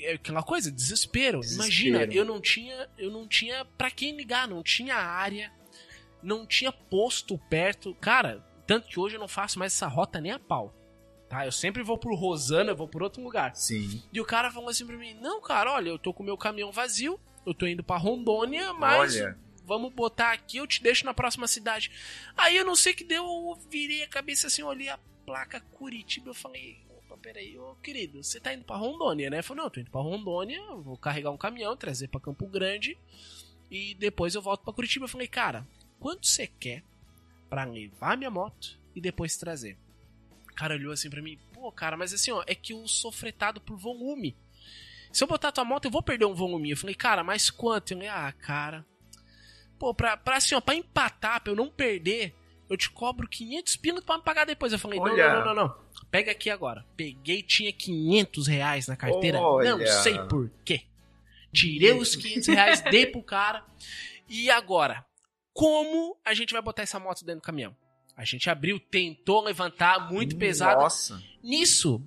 É aquela coisa, desespero. Desespero. Imagina, eu não tinha. Eu não tinha pra quem ligar, não tinha área, não tinha posto perto. Cara, tanto que hoje eu não faço mais essa rota nem a pau. Tá? Eu sempre vou por Rosana, eu vou por outro lugar. Sim. E o cara falou assim pra mim: Não, cara, olha, eu tô com o meu caminhão vazio, eu tô indo pra Rondônia, mas Olha. Vamos botar aqui, eu te deixo na próxima cidade. Aí eu não sei que deu, eu virei a cabeça assim, olhei a placa Curitiba, eu falei. Opa, peraí, ô querido, você tá indo pra Rondônia, né? Eu falei, não, eu tô indo pra Rondônia, vou carregar um caminhão, trazer pra Campo Grande e depois eu volto pra Curitiba. Eu falei, cara, quanto você quer pra levar minha moto e depois trazer? O cara olhou assim pra mim, pô, cara, mas assim, ó, é que eu sou fretado por volume. Se eu botar tua moto, eu vou perder um volume. Eu falei, cara, mas quanto? Eu falei, ah, cara. Pô, pra, pra assim, ó, pra empatar, pra eu não perder, eu te cobro 500 pila pra me pagar depois. Eu falei, não, Olha. não, não, não, não. Pega aqui agora. Peguei, tinha 500 reais na carteira. Olha. Não sei por quê. Tirei os 500 reais, dei pro cara. E agora? Como a gente vai botar essa moto dentro do caminhão? A gente abriu, tentou levantar, muito pesado. Nossa. Nisso,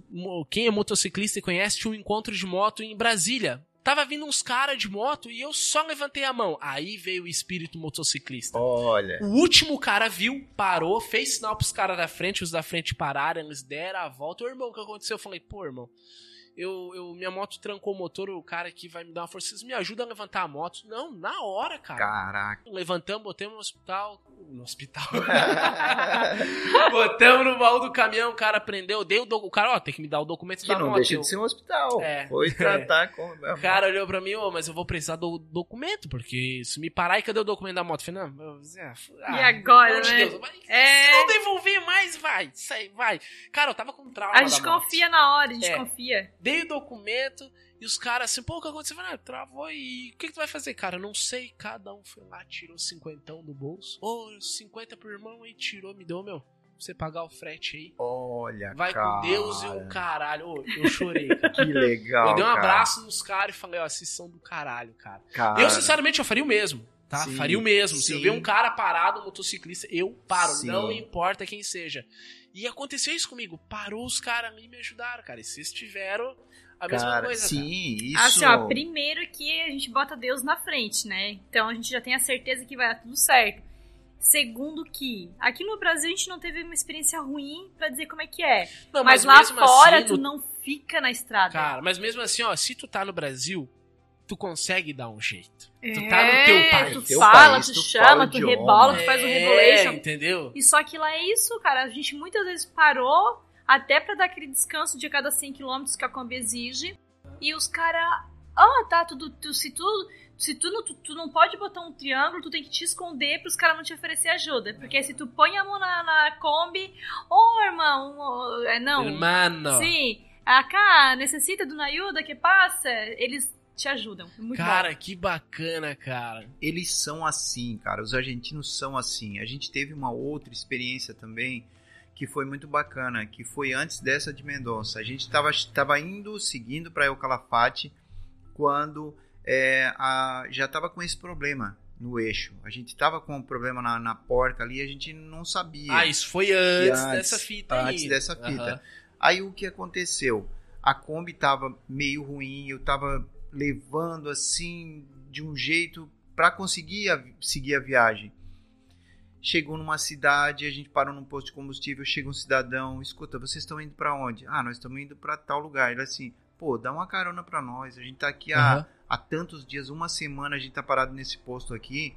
quem é motociclista e conhece, tinha um encontro de moto em Brasília. Tava vindo uns caras de moto e eu só levantei a mão. Aí veio o espírito motociclista. Olha. O último cara viu, parou, fez sinal pros caras da frente, os da frente pararam, eles deram a volta. Ô irmão, o que aconteceu? Eu falei, pô, irmão, eu, eu, minha moto trancou o motor, o cara aqui vai me dar uma força. Vocês me ajudam a levantar a moto? Não, na hora, cara. Caraca. Levantamos, botamos no hospital. No hospital. Botamos no baú do caminhão, o cara prendeu, deu o, do- o cara, ó, tem que me dar o documento que da não moto. deixa Eu- de ser um hospital. É. Foi tratar com. O cara olhou pra mim, ô, mas eu vou precisar do documento, porque se me parar e cadê o documento da moto? Eu falei, não, eu- ah, E agora, amor de né? Deus, vai- É. Se não devolver mais, vai, sai, vai. Cara, eu tava com trauma A gente da moto. confia na hora, a gente É. confia. Dei o documento e os caras assim, pô, o que aconteceu? Eu falei, ah, travou e o que, que tu vai fazer? Cara, eu não sei. Cada um foi lá, tirou cinquentão do bolso. Ô, 50 por irmão aí, tirou, me deu, meu. Pra você pagar o frete aí. Olha, Vai cara. com Deus e o caralho. Ô, eu chorei, cara. Que legal. eu dei um cara. abraço nos caras e falei, ó, vocês são do caralho, cara. Cara, Eu, sinceramente, eu faria o mesmo. Tá? Sim, faria o mesmo. Se eu sim. ver um cara parado, um motociclista, eu paro. Sim. Não importa quem seja. E aconteceu isso comigo. Parou os caras ali e me ajudaram, cara. E vocês tiveram a mesma cara, coisa. sim, isso. Assim, ó, primeiro que a gente bota Deus na frente, né? Então a gente já tem a certeza que vai dar tudo certo. Segundo que, aqui no Brasil a gente não teve uma experiência ruim pra dizer como é que é. Não, mas, lá mesmo fora assim, tu no- não fica na estrada. Cara, mas mesmo assim, ó, se tu tá no Brasil, tu consegue dar um jeito. é, tu tá no teu país. Tu Teu fala, país, tu, tu chama, fala tu idioma. rebola, tu faz o É, regulation. entendeu? E só que lá é isso, cara. A gente muitas vezes parou até pra dar aquele descanso de cada 100 km que a Kombi exige. E os caras. Ah, tá, tudo. Tu, se tu. Se tu não, tu, tu não pode botar um triângulo, tu tem que te esconder pros caras não te oferecer ajuda. Porque se tu põe a mão na, na Kombi. Ô, irmão, ô, é, não. Mano. Sim. Acá, necessita de uma ajuda que passa? Eles te ajudam. É Muito cara, bom. que bacana, cara. Eles são assim, cara. Os argentinos são assim. A gente teve uma outra experiência também que foi muito bacana, que foi antes dessa de Mendonça. A gente estava tava indo, seguindo para El Calafate, quando é, a- já estava com esse problema no eixo. A gente tava com um problema na, na porca ali e a gente não sabia. Ah, isso foi antes, antes- dessa fita aí. antes dessa fita. Aham. Aí o que aconteceu? A Kombi tava meio ruim, eu tava levando assim de um jeito para conseguir a- seguir a viagem. Chegou numa cidade, a gente parou num posto de combustível, chega um cidadão, escuta, vocês estão indo para onde? Ah, nós estamos indo para tal lugar. Ele assim, pô, dá uma carona para nós. A gente tá aqui há, Aham. há tantos dias, uma semana a gente tá parado nesse posto aqui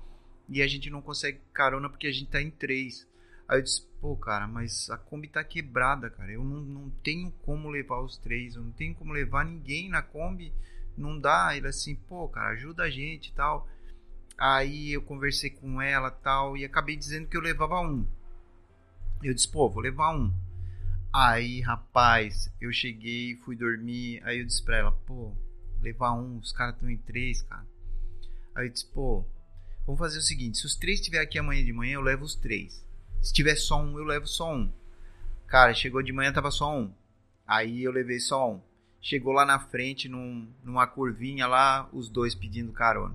e a gente não consegue carona porque a gente tá em três. Aí eu disse, pô, cara, mas a Kombi tá quebrada, cara. Eu não, não tenho como levar os três, eu não tenho como levar ninguém na Kombi. Não dá. Ele assim, pô, cara, ajuda a gente e tal. Aí eu conversei com ela tal e acabei dizendo que eu levava um. Eu disse, pô, vou levar um. Aí, rapaz, eu cheguei, fui dormir. Aí eu disse pra ela, pô, levar um, os caras estão em três, cara. Aí eu disse, pô, vamos fazer o seguinte: se os três estiver aqui amanhã de manhã, eu levo os três. Se tiver só um, eu levo só um. Cara, chegou de manhã, tava só um. Aí eu levei só um. Chegou lá na frente, num, numa curvinha lá, os dois pedindo carona.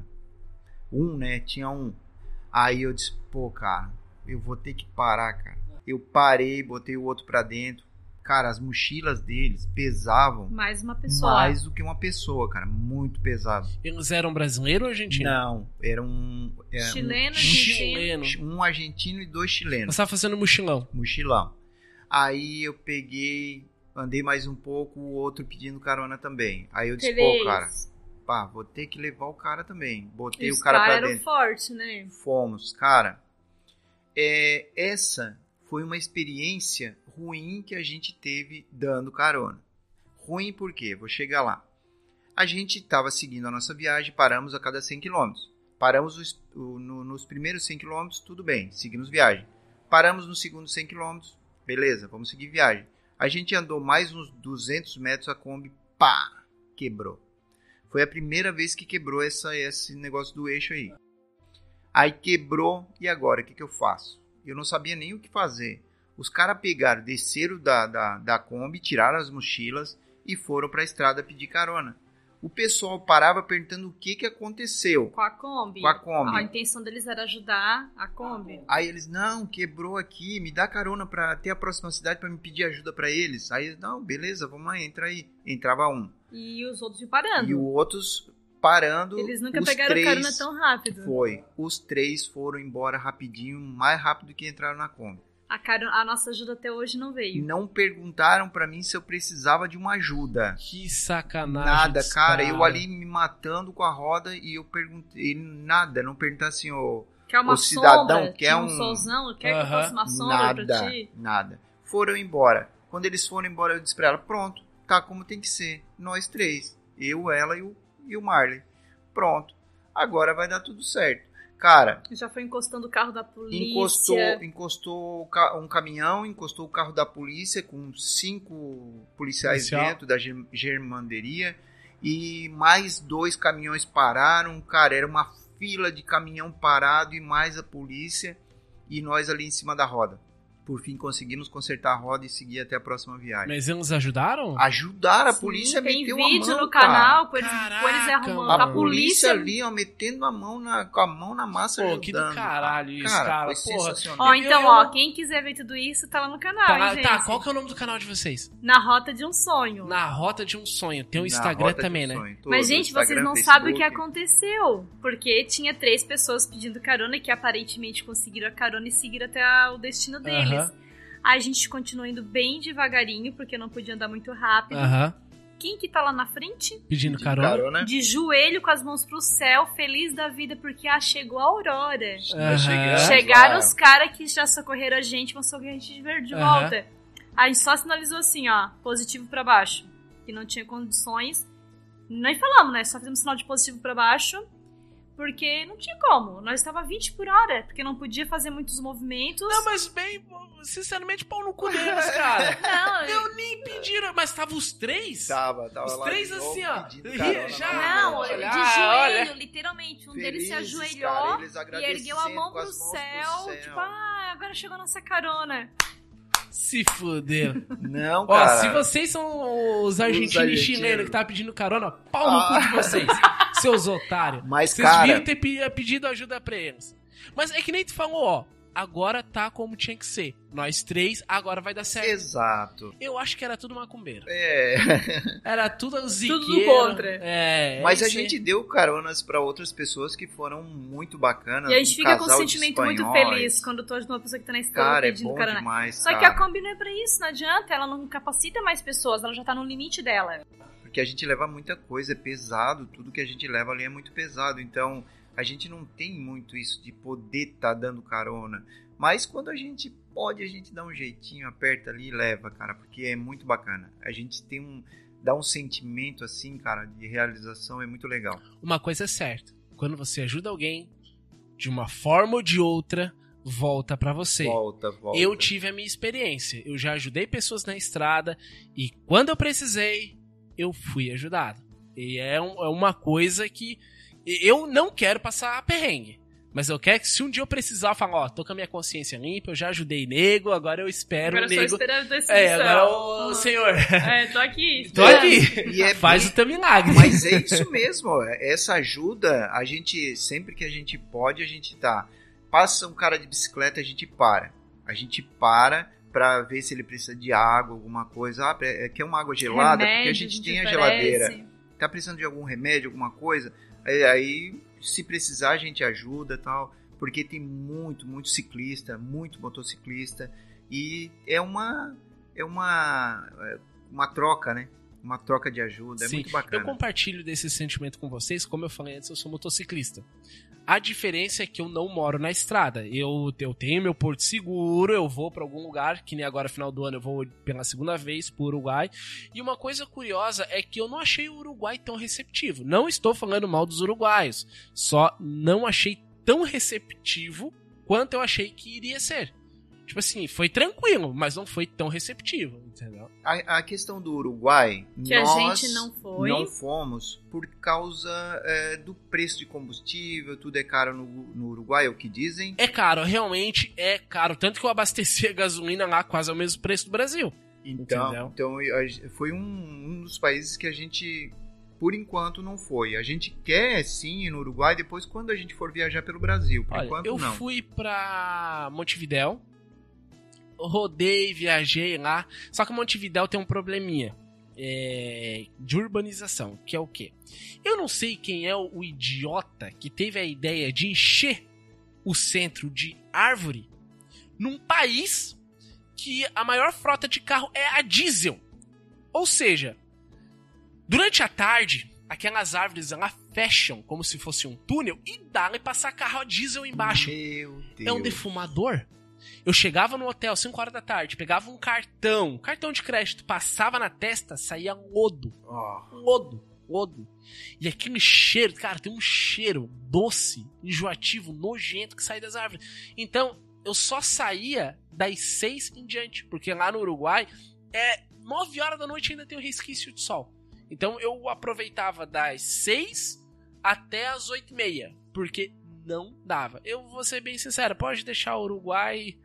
Um, né? Tinha um. Aí eu disse, pô, cara, eu vou ter que parar, cara. Eu parei, botei o outro pra dentro. Cara, as mochilas deles pesavam Mais uma pessoa. mais do que uma pessoa, cara. Muito pesado. Eles eram brasileiro ou argentino? Não, era um. era um- Chileno, Um argentino. chileno. um argentino e dois chilenos. Você tava fazendo mochilão. Mochilão. Aí eu peguei, andei mais um pouco, o outro pedindo carona também. Aí eu disse, Três. pô, cara, pá, vou ter que levar o cara também. Botei E o os cara caras pra dentro. fortes, né? Fomos, cara. É, essa foi uma experiência ruim que a gente teve dando carona. Ruim por quê? Vou chegar lá. A gente estava seguindo a nossa viagem, paramos a cada 100 km. Paramos os- o- no- nos primeiros 100 km, tudo bem, seguimos viagem. Paramos no segundo 100 km, beleza, vamos seguir viagem. A gente andou mais uns 200 metros, a Kombi, pá, quebrou. Foi a primeira vez que quebrou essa, esse negócio do eixo aí. Aí quebrou, e agora? O que, que eu faço? Eu não sabia nem o que fazer. Os caras pegaram, desceram da, da, da Kombi, tiraram as mochilas e foram pra estrada pedir carona. O pessoal parava perguntando o que, que aconteceu Com a Kombi. com a Kombi. A intenção deles era ajudar a Kombi. Aí eles, não, quebrou aqui, me dá carona pra até a próxima cidade pra me pedir ajuda pra eles. Aí eles, não, beleza, vamos lá, entra aí. Entrava um. E os outros iam parando. E os outros parando. Eles nunca pegaram três, carona tão rápido. Foi. Os três foram embora rapidinho, mais rápido que entraram na Kombi. A, caro- a nossa ajuda até hoje não E veio. não perguntaram pra mim se eu precisava de uma ajuda. Que sacanagem. Nada, dos cara. Eu cara. ali me matando com a roda e eu perguntei nada, não perguntar assim, ô. Quer uma o cidadão sombra? quer um, um- solzão? Quer que eu Aham. faça uma sombra pra nada, ti? nada. Foram embora. Quando eles foram embora, eu disse pra ela: pronto, tá como tem que ser. Nós três. Eu, ela e o, e o Marley. Pronto. Agora vai dar tudo certo. Cara, Já foi encostando o carro da polícia. encostou, encostou um caminhão, encostou o carro da polícia com cinco policiais Policial. dentro da germ- germanderia e mais dois caminhões pararam, cara, era uma fila de caminhão parado e mais a polícia e nós ali em cima da roda. Por fim conseguimos consertar a roda e seguir até a próxima viagem. Mas eles ajudaram? Ajudaram, a Sim, polícia tem meteu vídeo a mão, no cara. canal com eles, Caraca, com eles arrumando. mano. A A polícia polícia ali, ó, metendo a mão na, com a mão na massa Pô, que do ajudando. caralho isso, cara. Foi Porra. sensacional. Ó, então, ó, quem quiser ver tudo isso, tá lá no canal, Tá, hein, lá- gente? tá, qual que é o nome do canal de vocês? Na Rota de um Sonho. Na Rota de um Sonho. Tem o Na Instagram também, né? Sonho, tudo, Mas, gente, vocês não sabem o que aconteceu. Porque tinha três pessoas pedindo carona que aparentemente conseguiram a carona e seguiram até o destino deles. A gente continuou indo bem devagarinho, porque não podia andar muito rápido. Aham. Quem que tá lá na frente? Pedindo De carona. carona. De joelho com as mãos pro céu, feliz da vida, porque ah, chegou a aurora. Aham. chegamos Chegaram lá. os caras que já socorreram a gente, vão socorrer a gente de de Aham. volta. A gente só sinalizou assim, ó, positivo pra baixo. Que não tinha condições. Nem falamos, né? Só fizemos sinal de positivo pra baixo. Porque não tinha como. Nós estava 20 por hora, porque não podia fazer muitos movimentos. Não, mas bem, sinceramente, pau no cu deles, cara. Não, Eu nem pediram, mas tava os três? Tava, tava Os lá três de novo, assim, ó. carona já. Não, roda. de olha, joelho, olha. literalmente. Um deles se Felizes, ajoelhou cara, e ergueu a mão pro céu, pro Tipo, ah, agora chegou a nossa carona. Se fuder. Não, Ó, cara. se vocês são os argentinos e chilenos que tá pedindo carona, pau no Ah. cu de vocês. Seus otários. Mas, Vocês cara, deviam ter pe- pedido ajuda pra eles. Mas é que nem tu falou, ó. Agora tá como tinha que ser. Nós três, agora vai dar certo. exato. Eu acho que era tudo macumbeiro. É, Era tudo ziqueiro. Tudo do contra. É. mas é a gente deu caronas pra outras pessoas que foram muito bacanas. E a gente um fica com um sentimento muito feliz quando tu ajuda uma pessoa que tá na estrada Cara, é pedindo bom carona. demais, Só que cara. a Kombi não é pra isso, não adianta. Ela não capacita mais pessoas, ela já tá no limite dela. Porque a gente leva muita coisa, é pesado, tudo que a gente leva ali é muito pesado. Então, a gente não tem muito isso de poder estar dando carona. Mas quando a gente pode, a gente dá um jeitinho, aperta ali e leva, cara, porque é muito bacana. A gente tem um. dá um sentimento assim, cara, de realização, é muito legal. Uma coisa é certa. Quando você ajuda alguém, de uma forma ou de outra, volta pra você. Volta, volta. Eu tive a minha experiência. Eu já ajudei pessoas na estrada e quando eu precisei, eu fui ajudado. E é, um- é uma coisa que eu não quero passar perrengue. Mas eu quero que se um dia eu precisar, eu falo, ó, tô com a minha consciência limpa, eu já ajudei nego, agora eu espero Agora o nego. É, agora o senhor. É, tô aqui. Tô aqui. E é Faz bem- o teu milagre. Mas é isso mesmo, ó. essa ajuda, a gente, sempre que a gente pode, a gente tá. Passa um cara de bicicleta, a gente para. A gente para pra ver se ele precisa de água, alguma coisa. Ah, é- quer uma água gelada? porque a Remédio, gente tem a geladeira. Tá precisando de algum remédio, alguma coisa? Aí, aí, se precisar, a gente ajuda e tal. Porque tem muito, muito ciclista, muito motociclista. E é uma. É uma. é Uma troca, né? Uma troca de ajuda. É Sim, muito bacana. Eu compartilho desse sentimento com vocês, como eu falei antes, eu sou motociclista. A diferença é que eu não moro na estrada. Eu, eu tenho meu porto seguro, eu vou pra algum lugar, que nem agora final do ano eu vou pela segunda vez pro Uruguai. E uma coisa curiosa é que eu não achei o Uruguai tão receptivo. Não estou falando mal dos uruguaios, só não achei tão receptivo quanto eu achei que iria ser. Tipo assim, foi tranquilo, mas não foi tão receptivo, entendeu? A, a questão do Uruguai, Que a gente não foi. não fomos por causa é, do preço de combustível, tudo é caro no, no Uruguai, é o que dizem. É caro, realmente é caro. Tanto que eu abasteci a gasolina lá quase ao mesmo preço do Brasil. Então, Entendeu? então foi um, um dos países que a gente, por enquanto, não foi. A gente quer sim ir no Uruguai depois quando a gente for viajar pelo Brasil. Por Olha, enquanto, eu não. fui pra Montevidéu, rodei, viajei lá. Só que Montevidéu tem um probleminha é, de urbanização, que é o quê? Eu não sei quem é o idiota que teve a ideia de encher o centro de árvore num país que a maior frota de carro é a diesel. Ou seja, durante a tarde, aquelas árvores lá fecham como se fosse um túnel e dá pra passar carro a diesel embaixo. Meu Deus. É um defumador. Eu chegava no hotel 5 horas da tarde, pegava um cartão, cartão de crédito, passava na testa, saía lodo. Ó, Lodo, lodo. E aquele cheiro, cara, tem um cheiro doce, enjoativo, nojento que sai das árvores. Então, eu só saía das 6 em diante, porque lá no Uruguai é 9 horas da noite e ainda tem o resquício de sol. Então eu aproveitava das 6 até as 8 e meia, porque não dava. Eu vou ser bem sincero, pode deixar o Uruguai.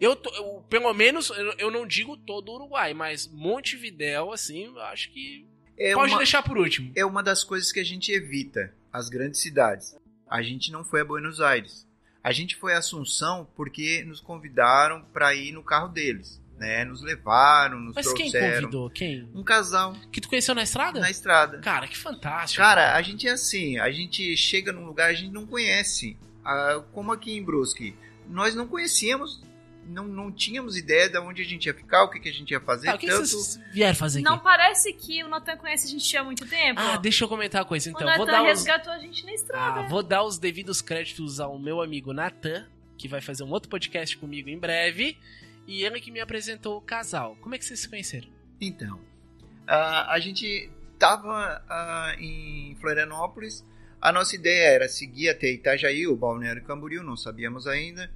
Eu, tô- eu- pelo menos, eu, eu não digo todo o Uruguai, mas Montevidéu, assim, eu acho que é pode uma- deixar por último. é uma das coisas que a gente evita, as grandes cidades. A gente não foi a Buenos Aires. A gente foi a Assunção porque nos convidaram para ir no carro deles, né? Nos levaram, nos Mas quem trouxeram. convidou? Quem? Um casal Que tu conheceu na estrada? na estrada. Cara, que fantástico. Cara, a gente é assim, a gente chega num lugar a gente não conhece. Ah, como aqui em Brusque, nós não conhecíamos, não, não tínhamos ideia de onde a gente ia ficar, o que, que a gente ia fazer. Tá, o que, tanto... vocês vieram fazer aqui? Não parece que o Natan conhece a gente há muito tempo? Ah, deixa eu comentar uma coisa então. o Vou Natan dar, os... resgatou a gente na estrada. ah, vou dar os devidos créditos ao meu amigo Natan, que vai fazer um outro podcast comigo em breve. E ele que me apresentou o casal. Como é que vocês se conheceram? Então, ah, a gente tava ah, em Florianópolis, a nossa ideia era seguir até Itajaí, o Balneário Camboriú, não sabíamos ainda,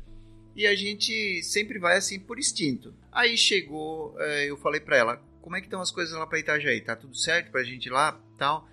e a gente sempre vai assim por instinto. Aí chegou, eh, eu falei pra ela, como é que estão as coisas lá pra Itajaí? Tá tudo certo pra gente ir lá, tal?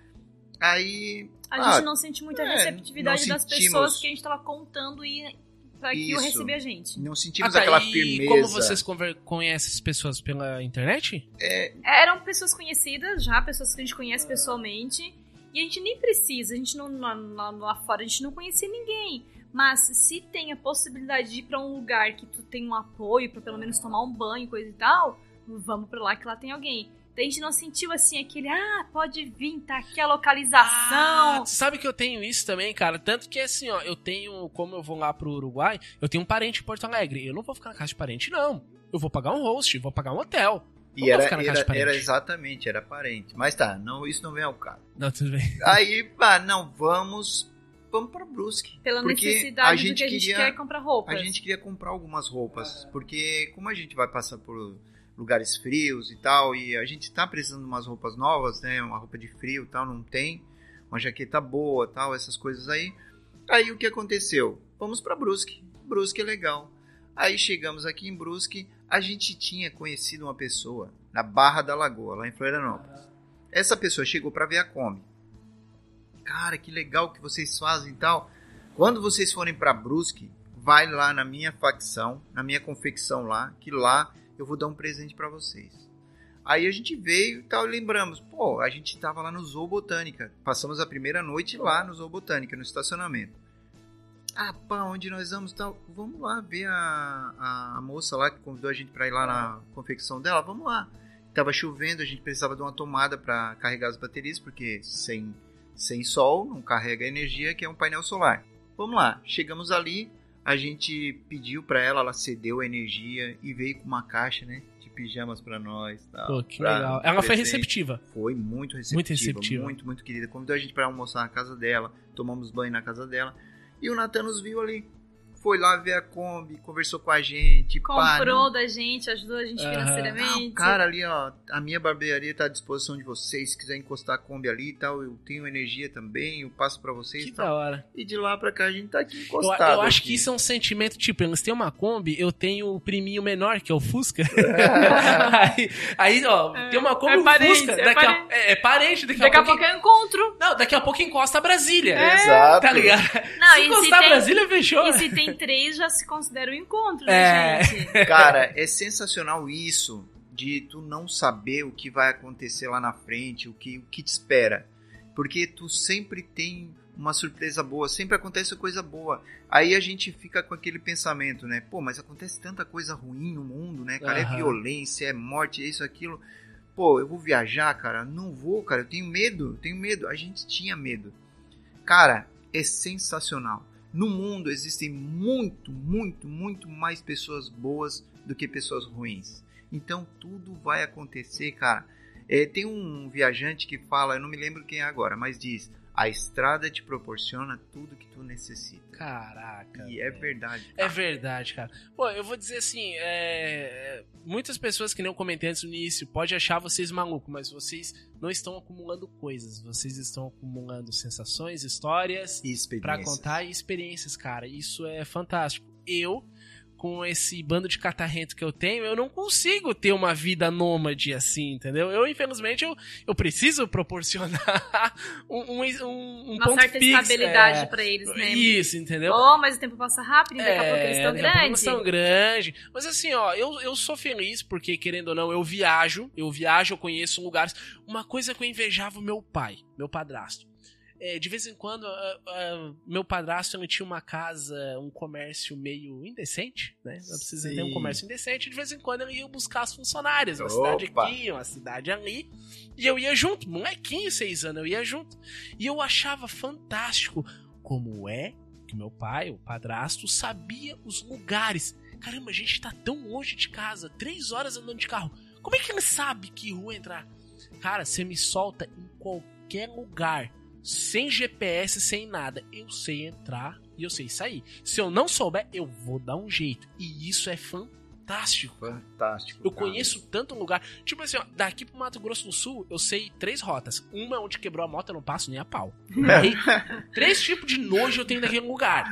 Aí, A Ah, gente não sente muita é, receptividade das sentimos- pessoas que a gente tava contando e pra que eu Isso. receber a gente. não sentimos Ah, tá, aquela e firmeza. como vocês conhecem as pessoas pela internet? É, Eram pessoas conhecidas já, pessoas que a gente conhece pessoalmente. E a gente nem precisa, a gente não lá, lá- lá fora, a gente não conhecia ninguém. Mas se tem a possibilidade de ir pra um lugar que tu tem um apoio pra pelo menos tomar um banho, coisa e tal, vamos pra lá que lá tem alguém. A gente não sentiu assim aquele, ah, pode vir, tá aqui a Ah, localização. sabe que eu tenho isso também, cara? Tanto que assim, ó, eu tenho, como eu vou lá pro Uruguai, eu tenho um parente em Porto Alegre. Eu não vou ficar na casa de parente, não. Eu vou pagar um host, vou pagar um hotel. Não E vou era, ficar na casa de era, parente. era exatamente, era parente. Mas tá, não, isso não vem ao caso. Não, tudo bem. Aí, ah, não, vamos, vamos pra Brusque. Pela Porque necessidade a do gente que a gente queria- quer comprar roupas. A gente queria comprar algumas roupas, porque como a gente vai passar por lugares frios e tal, e a gente tá precisando de umas roupas novas, né? Uma roupa de frio e tal, não tem. Uma jaqueta boa tal, essas coisas aí. Aí o que aconteceu? Vamos pra Brusque. Brusque é legal. Aí chegamos aqui em Brusque, a gente tinha conhecido uma pessoa na Barra da Lagoa, lá em Florianópolis. Essa pessoa chegou pra ver a Kombi. Cara, que legal que vocês fazem e tal. Quando vocês forem pra Brusque, vai lá na minha facção, na minha confecção lá, que lá eu vou dar um presente pra vocês. Aí a gente veio e tal, lembramos, pô, a gente tava lá no Zoo Botânica. Passamos a primeira noite lá no Zoo Botânica, no estacionamento. Ah, pá, onde nós vamos tal? Vamos lá ver a, a moça lá que convidou a gente pra ir lá na confecção dela. Vamos lá. Tava chovendo, a gente precisava de uma tomada pra carregar as baterias, porque sem, sem sol não carrega energia, que é um painel solar. Vamos lá, chegamos ali, a gente pediu pra ela, ela cedeu a energia e veio com uma caixa, né, de pijamas pra nós, tal. Pô, que legal. Ela foi presente. receptiva. Foi muito receptiva, Muito receptiva. muito, muito querida. Convidou a gente pra almoçar na casa dela, tomamos banho na casa dela. E o Natan nos viu ali. Foi lá ver a Kombi, conversou com a gente. pá, Comprou não- da gente, ajudou a gente Aham. financeiramente. não, cara, ali, ó, a minha barbearia tá à disposição de vocês. Se quiser encostar a Kombi ali e tal, eu tenho energia também, eu passo pra vocês Que e tal. da hora. E de lá pra cá a gente tá aqui Eu, encostado. eu acho aqui. que isso é um sentimento, tipo, eles têm uma Kombi, eu tenho o priminho menor, que é o Fusca. aí, aí, ó, É, tem uma Kombi é parente, Fusca. é daqui a- parente. é, é parente, daqui, Daqui a a pouco. pouco eu encontro. Não, daqui a pouco encosta a Brasília. Exato. Tá ligado? Não, se se, encostar a tem, Brasília, fechou. e se tem três, já se considera um encontro, É. né, gente? Cara, é sensacional isso de tu não saber o que vai acontecer lá na frente, o que, o que te espera. Porque tu sempre tem uma surpresa boa, sempre acontece coisa boa. Aí a gente fica com aquele pensamento, né? Pô, mas acontece tanta coisa ruim no mundo, né? Cara, é Aham. violência, é morte, é isso, aquilo. Pô, eu vou viajar, cara? Não vou, cara, eu tenho medo, eu tenho medo. A gente tinha medo. Cara, é sensacional. No mundo existem muito, muito, muito mais pessoas boas do que pessoas ruins. Então tudo vai acontecer, cara. É, tem um viajante que fala, eu não me lembro quem é agora, mas diz: a estrada te proporciona tudo que tu necessita. Caraca. E é velho. verdade. É verdade, cara. Pô, eu vou dizer assim, é... muitas pessoas que nem eu comentei antes no início, pode achar vocês malucos, mas vocês não estão acumulando coisas, vocês estão acumulando sensações, histórias pra contar e experiências, cara. Isso é fantástico. Eu com esse bando de catarrento que eu tenho, eu não consigo ter uma vida nômade assim, entendeu? Eu, infelizmente, eu, eu preciso proporcionar um, um, um, um Uma ponto certa fixo, estabilidade é. pra eles, né? Isso, entendeu? Oh, mas o tempo passa rápido e daqui a pouco eles estão É, grandes. eles tão grande. Mas assim, ó, eu, eu sou feliz porque, querendo ou não, eu viajo. Eu viajo, eu conheço lugares. Uma coisa que eu invejava o meu pai, meu padrasto. É, de vez em quando, ah, ah, meu padrasto ele tinha uma casa, um comércio meio indecente, né? Não precisa ter um comércio indecente. De vez em quando ele ia buscar as funcionárias, uma Opa. cidade aqui, uma cidade ali. E eu ia junto, molequinho, seis anos, eu ia junto. E eu achava fantástico como é que meu pai, o padrasto, sabia os lugares. Caramba, a gente tá tão longe de casa, três horas andando de carro. Como é que ele sabe que rua entrar? Cara, você me solta em qualquer lugar, sem GPS, sem nada. Eu sei entrar e eu sei sair. Se eu não souber, eu vou dar um jeito. E isso é fantástico. Fantástico. Eu cara. conheço tanto lugar. Tipo assim, ó, daqui pro Mato Grosso do Sul, eu sei três rotas. Uma onde quebrou a moto, eu não passo nem a pau. Aí, três tipos de nojo eu tenho naquele lugar.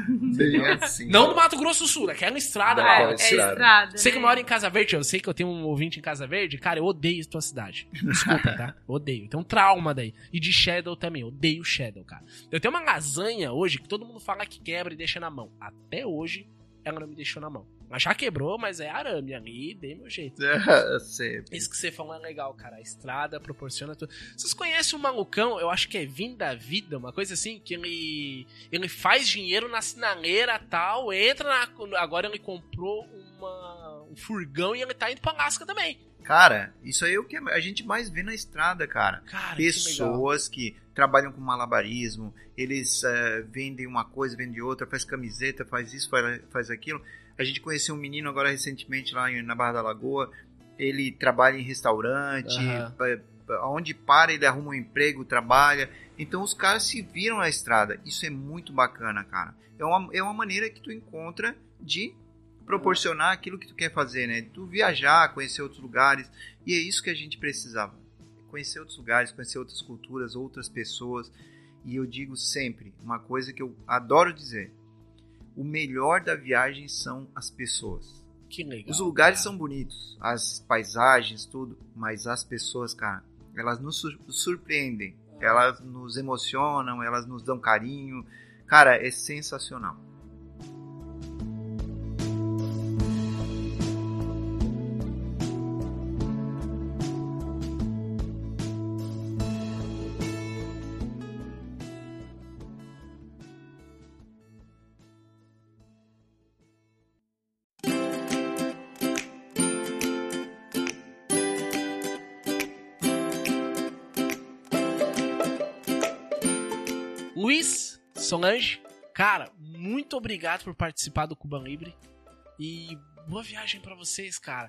Assim. Não do Mato Grosso do Sul, daquela estrada Não, lá. É, ó. é estrada. estrada. Você que né? mora em Casa Verde, eu sei que eu tenho um ouvinte em Casa Verde. Cara, eu odeio tua cidade. Desculpa, tá? Odeio. Tem um trauma daí. E de Shadow também. Eu odeio Shadow, cara. Eu tenho uma lasanha hoje que todo mundo fala que quebra e deixa na mão. Até hoje, ela não me deixou na mão. Mas já quebrou, mas é arame ali, dei meu jeito. Sempre. Isso que você falou é legal, cara. A estrada proporciona tudo. Vocês conhecem um malucão, eu acho que é Vim da Vida, uma coisa assim, que ele ele faz dinheiro na sinaleira tal, entra na. Agora ele comprou uma, um furgão e ele tá indo pra Alaska também. Cara, isso aí é o que a gente mais vê na estrada, cara. Cara, que. Pessoas que, trabalham com malabarismo, eles eh, vendem uma coisa, vendem outra, faz camiseta, faz isso, faz, faz aquilo. A gente conheceu um menino agora recentemente lá na Barra da Lagoa. Ele trabalha em restaurante, pa- onde para ele arruma um emprego, trabalha. Então os caras se viram na estrada. Isso é muito bacana, cara. É uma, é uma maneira que tu encontra de proporcionar aquilo que tu quer fazer, né? Tu viajar, conhecer outros lugares. E é isso que a gente precisava. Conhecer outros lugares, conhecer outras culturas, outras pessoas. E eu digo sempre uma coisa que eu adoro dizer: o melhor da viagem são as pessoas. Que legal. Os lugares cara. são bonitos, as paisagens, tudo, mas as pessoas, cara, elas nos sur- surpreendem, elas nos emocionam, elas nos dão carinho. Cara, é sensacional. Solange, cara, muito obrigado por participar do Cuba Libre. E boa viagem pra vocês, cara.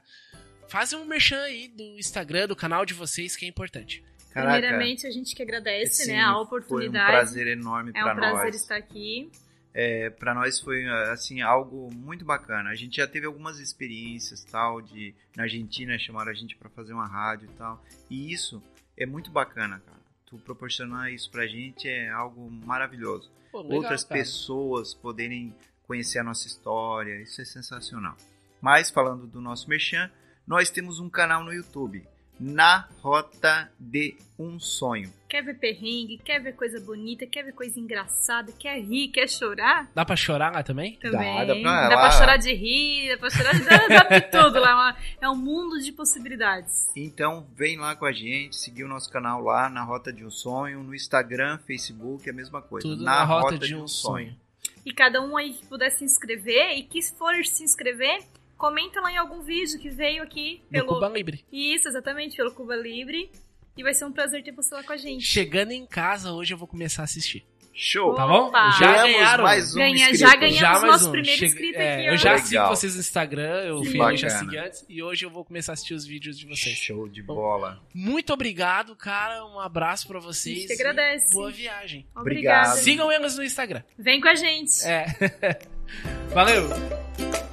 Fazem um merchan aí do Instagram, do canal de vocês, que é importante. Caraca, Primeiramente, a gente que agradece, sim, né, a Foi um oportunidade. prazer enorme é pra um prazer nós. estar aqui. É, para nós foi assim algo muito bacana. A gente já teve algumas experiências tal de na Argentina chamaram a gente para fazer uma rádio e tal. E isso é muito bacana, cara. Tu proporcionar isso pra gente é algo maravilhoso. Pô, legal, Outras cara. pessoas poderem conhecer a nossa história, isso é sensacional. Mas falando do nosso merchan, nós temos um canal no YouTube, Na Rota de um Sonho. Quer ver perrengue, quer ver coisa bonita, quer ver coisa engraçada, quer rir, quer chorar? Dá pra chorar lá também? Também. dá pra- dá lá- pra chorar de rir, dá pra chorar de, dá, dá pra tudo lá. é É um mundo de possibilidades. Então vem lá com a gente, seguir o nosso canal lá na Rota de um Sonho, no Instagram, Facebook, é a mesma coisa. Tudo na, rota, de um sonho. E cada um aí que puder se inscrever e que for se inscrever, comenta lá em algum vídeo que veio aqui No pelo. Cuba Libre. Isso, exatamente, pelo Cuba Livre. E vai ser um prazer ter você lá com a gente. Chegando em casa, hoje eu vou começar a assistir. Show! Tá bom? Opa! Já Ganhamos ganharam. mais um Ganha- inscrito. já ganhamos. Já nosso um. primeiro Chega- inscrito é, aqui, Eu já Legal. sigo vocês no Instagram, eu fui, eu já segui antes. E hoje eu vou começar a assistir os vídeos de vocês. Show de bola. Muito obrigado, cara. Um abraço pra A vocês. gente que agradece. Boa viagem. Obrigada. Obrigado. Sigam eles no Instagram. Vem com a gente. É. Valeu!